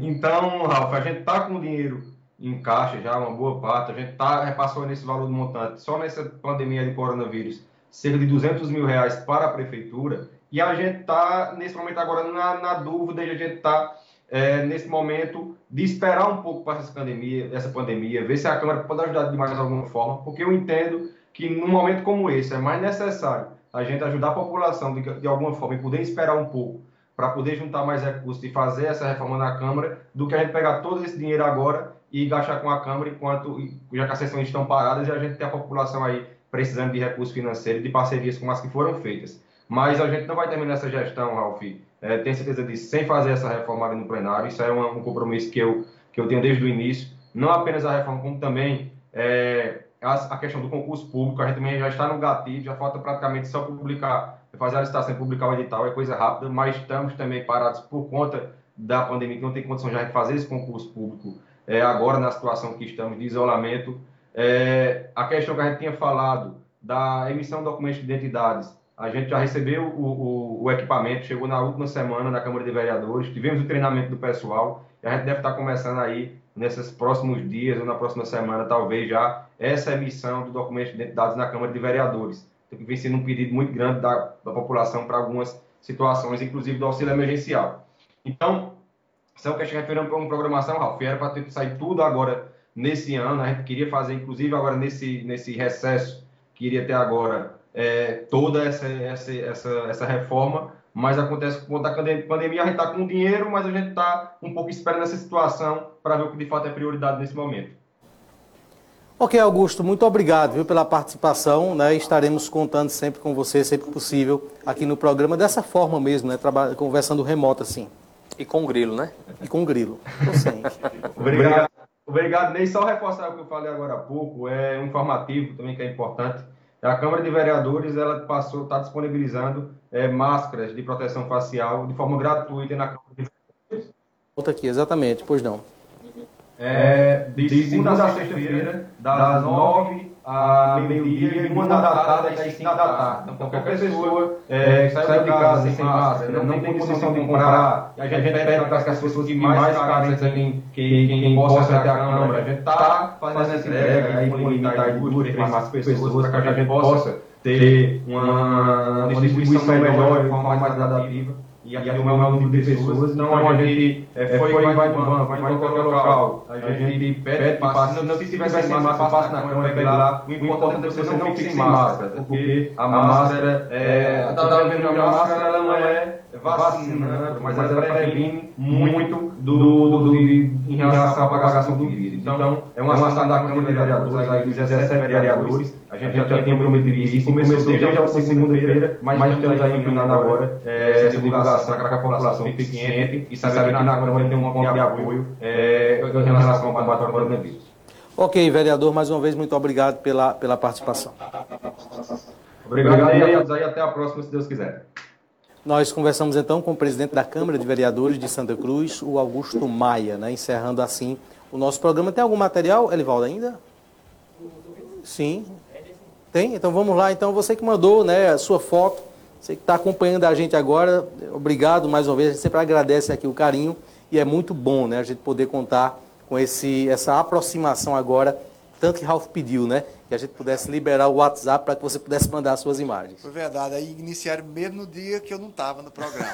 Então, Ralf, a gente está com dinheiro em caixa já, uma boa parte, a gente tá, repassou nesse valor do montante. Só nessa pandemia de coronavírus cerca de 200 mil reais para a prefeitura, e a gente está, nesse momento agora, na, na dúvida, e a gente está, é, nesse momento, de esperar um pouco para essa pandemia, essa pandemia, ver se a Câmara pode ajudar de mais alguma forma, porque eu entendo que num momento como esse é mais necessário a gente ajudar a população de, de alguma forma e poder esperar um pouco para poder juntar mais recursos e fazer essa reforma na Câmara, do que a gente pegar todo esse dinheiro agora e gastar com a Câmara, enquanto já que as sessões estão paradas e a gente tem a população aí precisando de recursos financeiros, de parcerias como as que foram feitas. Mas a gente não vai terminar essa gestão, Ralf, é, tenho certeza disso, sem fazer essa reforma ali no plenário. Isso é um, um, compromisso que eu, que eu tenho desde o início. Não apenas a reforma, como também é, a, a, questão do concurso público. A gente também já está no gatilho, já falta praticamente só publicar, fazer a licitação e publicar o edital, é coisa rápida, mas estamos também parados por conta da pandemia, que não tem condição já de fazer esse concurso público é, agora na situação que estamos de isolamento. É, a questão que a gente tinha falado da emissão de documentos de identidades, a gente já recebeu o, o, o, equipamento, chegou na última semana na Câmara de Vereadores, tivemos o treinamento do pessoal, e a gente deve estar começando aí, nesses próximos dias ou na próxima semana, talvez já, essa emissão do documento de identidades na Câmara de Vereadores. Que vem sendo um pedido muito grande da, da população para algumas situações, inclusive do auxílio emergencial. Então, são questões referentes a uma programação, Ralf, era para ter sair tudo agora nesse ano, a gente queria fazer, inclusive agora nesse, nesse recesso, queria ter agora é, toda essa, essa, essa, essa reforma, mas acontece que com a pandemia a gente está com dinheiro, mas a gente está um pouco esperando essa situação para ver o que de fato é prioridade nesse momento. Ok, Augusto, muito obrigado viu, pela participação. Né? Estaremos contando sempre com você, sempre que possível, aqui no programa, dessa forma mesmo, né? conversando remoto assim. E com grilo, né? E com grilo. obrigado. Obrigado, Ney. Só reforçar o que eu falei agora há pouco, é um informativo também que é importante. A Câmara de Vereadores ela passou, está disponibilizando é, máscaras de proteção facial de forma gratuita na Câmara de Vereadores. Volta aqui, exatamente, pois não. É, de, de segunda a sexta-feira, das nove a meio-dia e uma da tarde às cinco da tarde. Então, qualquer pessoa é, que saiu de casa sem máscara, não tem condição de comprar, a gente pede para que as pessoas que mais carentes que quem possa até a Câmara, a gente está fazendo essa entrega aí com limitade de duas, três mais pessoas, para que a gente possa ter uma distribuição melhor, de forma mais gradativa e o maior número de pessoas, então a gente é, foi, vai, vai banco, vai em qualquer local, a gente pede passe, não, se tiver sem máscara, passe na câmera, pede lá, o importante é que você não fique sem máscara, porque a máscara, é, vendo a máscara ela não é vacinando, mas ela previne muito do, do, em relação à propagação do vírus. Então, é uma ação da Câmara de Vereadores, aí 17 vereadores, a gente já tem prometido isso, começou desde a segunda-feira, mas estamos aí inclinando agora é, essa divulgação para que a população fique ciente e saber que na Câmara tem um ponto de apoio é, em relação ao combate ao coronavírus. Ok, vereador, mais uma vez, muito obrigado pela, pela participação. Obrigado, obrigado e até a próxima, se Deus quiser. Nós conversamos então com o presidente da Câmara de Vereadores de Santa Cruz, o Augusto Maia, né, encerrando assim o nosso programa. Tem algum material, Elivaldo, ainda? Sim. Tem? Então vamos lá. Então você que mandou né, a sua foto, você que está acompanhando a gente agora, obrigado mais uma vez. A gente sempre agradece aqui o carinho e é muito bom né, a gente poder contar com esse, essa aproximação agora, tanto que Ralph pediu, né? que a gente pudesse liberar o WhatsApp para que você pudesse mandar suas imagens. Foi verdade. Aí iniciaram mesmo no dia que eu não estava no programa.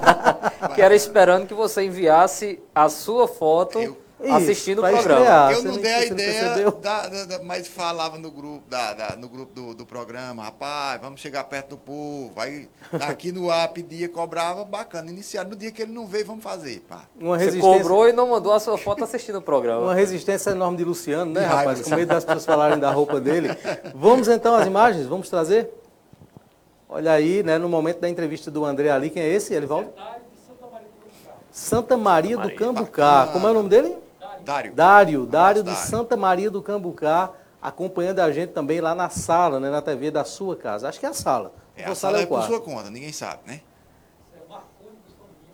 que era esperando que você enviasse a sua foto. Eu assistindo o programa. Estrear, eu não dei a ideia, da, da, da, mas falava no grupo, da, no grupo do, do, programa, rapaz, vamos chegar perto do povo, vai aqui no ar, pedia, cobrava, bacana, iniciar. No dia que ele não veio, vamos fazer, pá. Uma Você cobrou e não mandou a sua foto assistindo o programa. Uma resistência enorme de Luciano, né, rapaz? Com medo das pessoas falarem da roupa dele. Vamos então às imagens, vamos trazer? Olha aí, né, no momento da entrevista do André ali, quem é esse, Elivaldo? Santa Maria do Cambucá. Como é o nome dele? Dário. Dário, Dário de Santa Maria do Cambucá, acompanhando a gente também lá na sala, né, na TV da sua casa. Acho que é a sala. É, a sala é, é por sua conta, ninguém sabe, né?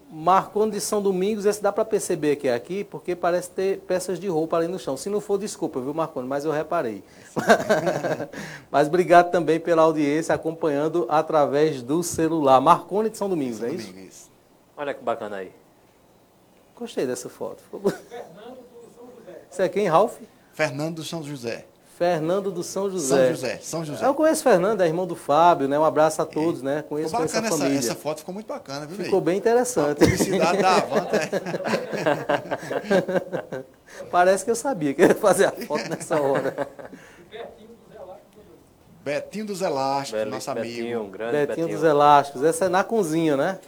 Marconi de São Domingos, esse dá para perceber que é aqui, porque parece ter peças de roupa ali no chão. Se não for, desculpa, viu, Marconi, mas eu reparei. mas obrigado também pela audiência, acompanhando através do celular. Marconi de São Domingos, São é isso? Domingos. Olha que bacana aí. Gostei dessa foto. Isso é quem, Ralph? Fernando do São José. Fernando do São José. São José, São José. Eu conheço Fernando, é irmão do Fábio, né? Um abraço a todos, né? Conheço Ficou essa bacana essa, família. essa foto, ficou muito bacana, viu, Ficou bem interessante. Publicidade da Avanta. é. Parece que eu sabia que eu ia fazer a foto nessa hora. Betinho dos Elásticos, Beli- nosso Betinho, amigo. grande Betinho dos Elásticos. Essa é na cozinha, né?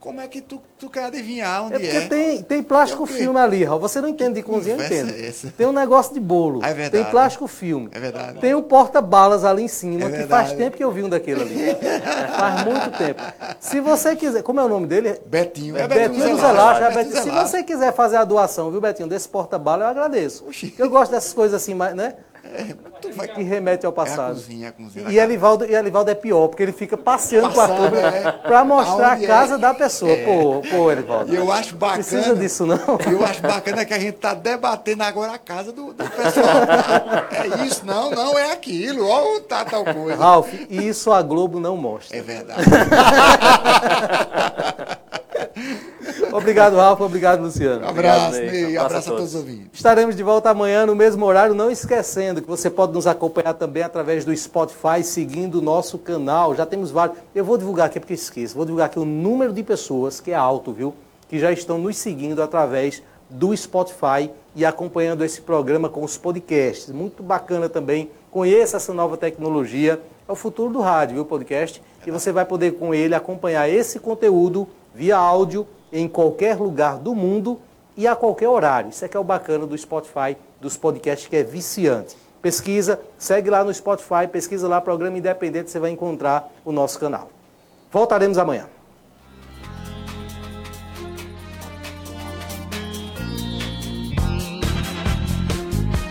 Como é que tu, tu quer adivinhar onde É é? porque tem, tem plástico Tem o quê? filme ali, Raul. Você não entende de cozinha, eu conversa entendo. é? Tem um negócio de bolo. É verdade. Tem plástico filme. É verdade. Tem um porta-balas ali em cima, É que faz tempo que eu vi um daquele ali. faz muito tempo. Se você quiser. Como é o nome dele? Betinho. É É Betinho, Betinho dos Elásticos. é Elásticos, Betinho. Se você quiser fazer a doação, viu, Betinho, desse porta-bala, eu agradeço. Oxi. Eu gosto dessas coisas assim, né? Tu vai... Que remete ao É a passado. cozinha, a cozinha. E Elivaldo, e Elivaldo é pior, porque ele fica passeando com a câmera é. pra mostrar a é. casa da pessoa. Pô, pô, Elivaldo. Eu acho bacana. Precisa disso, não? Eu acho bacana que a gente tá debatendo agora a casa do, do pessoal. é isso, não, não é aquilo. Ó, tá tal coisa. Ralf, isso a Globo não mostra. É verdade. Obrigado, Ralf. Obrigado, Luciano. Abraço, Ney. Ney. Abraço a Abraço a todos. todos os ouvintes. Estaremos de volta amanhã no mesmo horário, não esquecendo que você pode nos acompanhar também através do Spotify, seguindo o nosso canal. Já temos vários. Eu vou divulgar aqui porque esqueço. Vou divulgar aqui o número de pessoas, que é alto, viu? Que já estão nos seguindo através do Spotify e acompanhando esse programa com os podcasts. Muito bacana também. Conheça essa nova tecnologia. É o futuro do rádio, viu, podcast? E você vai poder com ele acompanhar esse conteúdo via áudio em qualquer lugar do mundo e a qualquer horário. Isso é que é o bacana do Spotify, dos podcasts, que é viciante. Pesquisa, segue lá no Spotify, pesquisa lá Programa Independente, você vai encontrar o nosso canal. Voltaremos amanhã.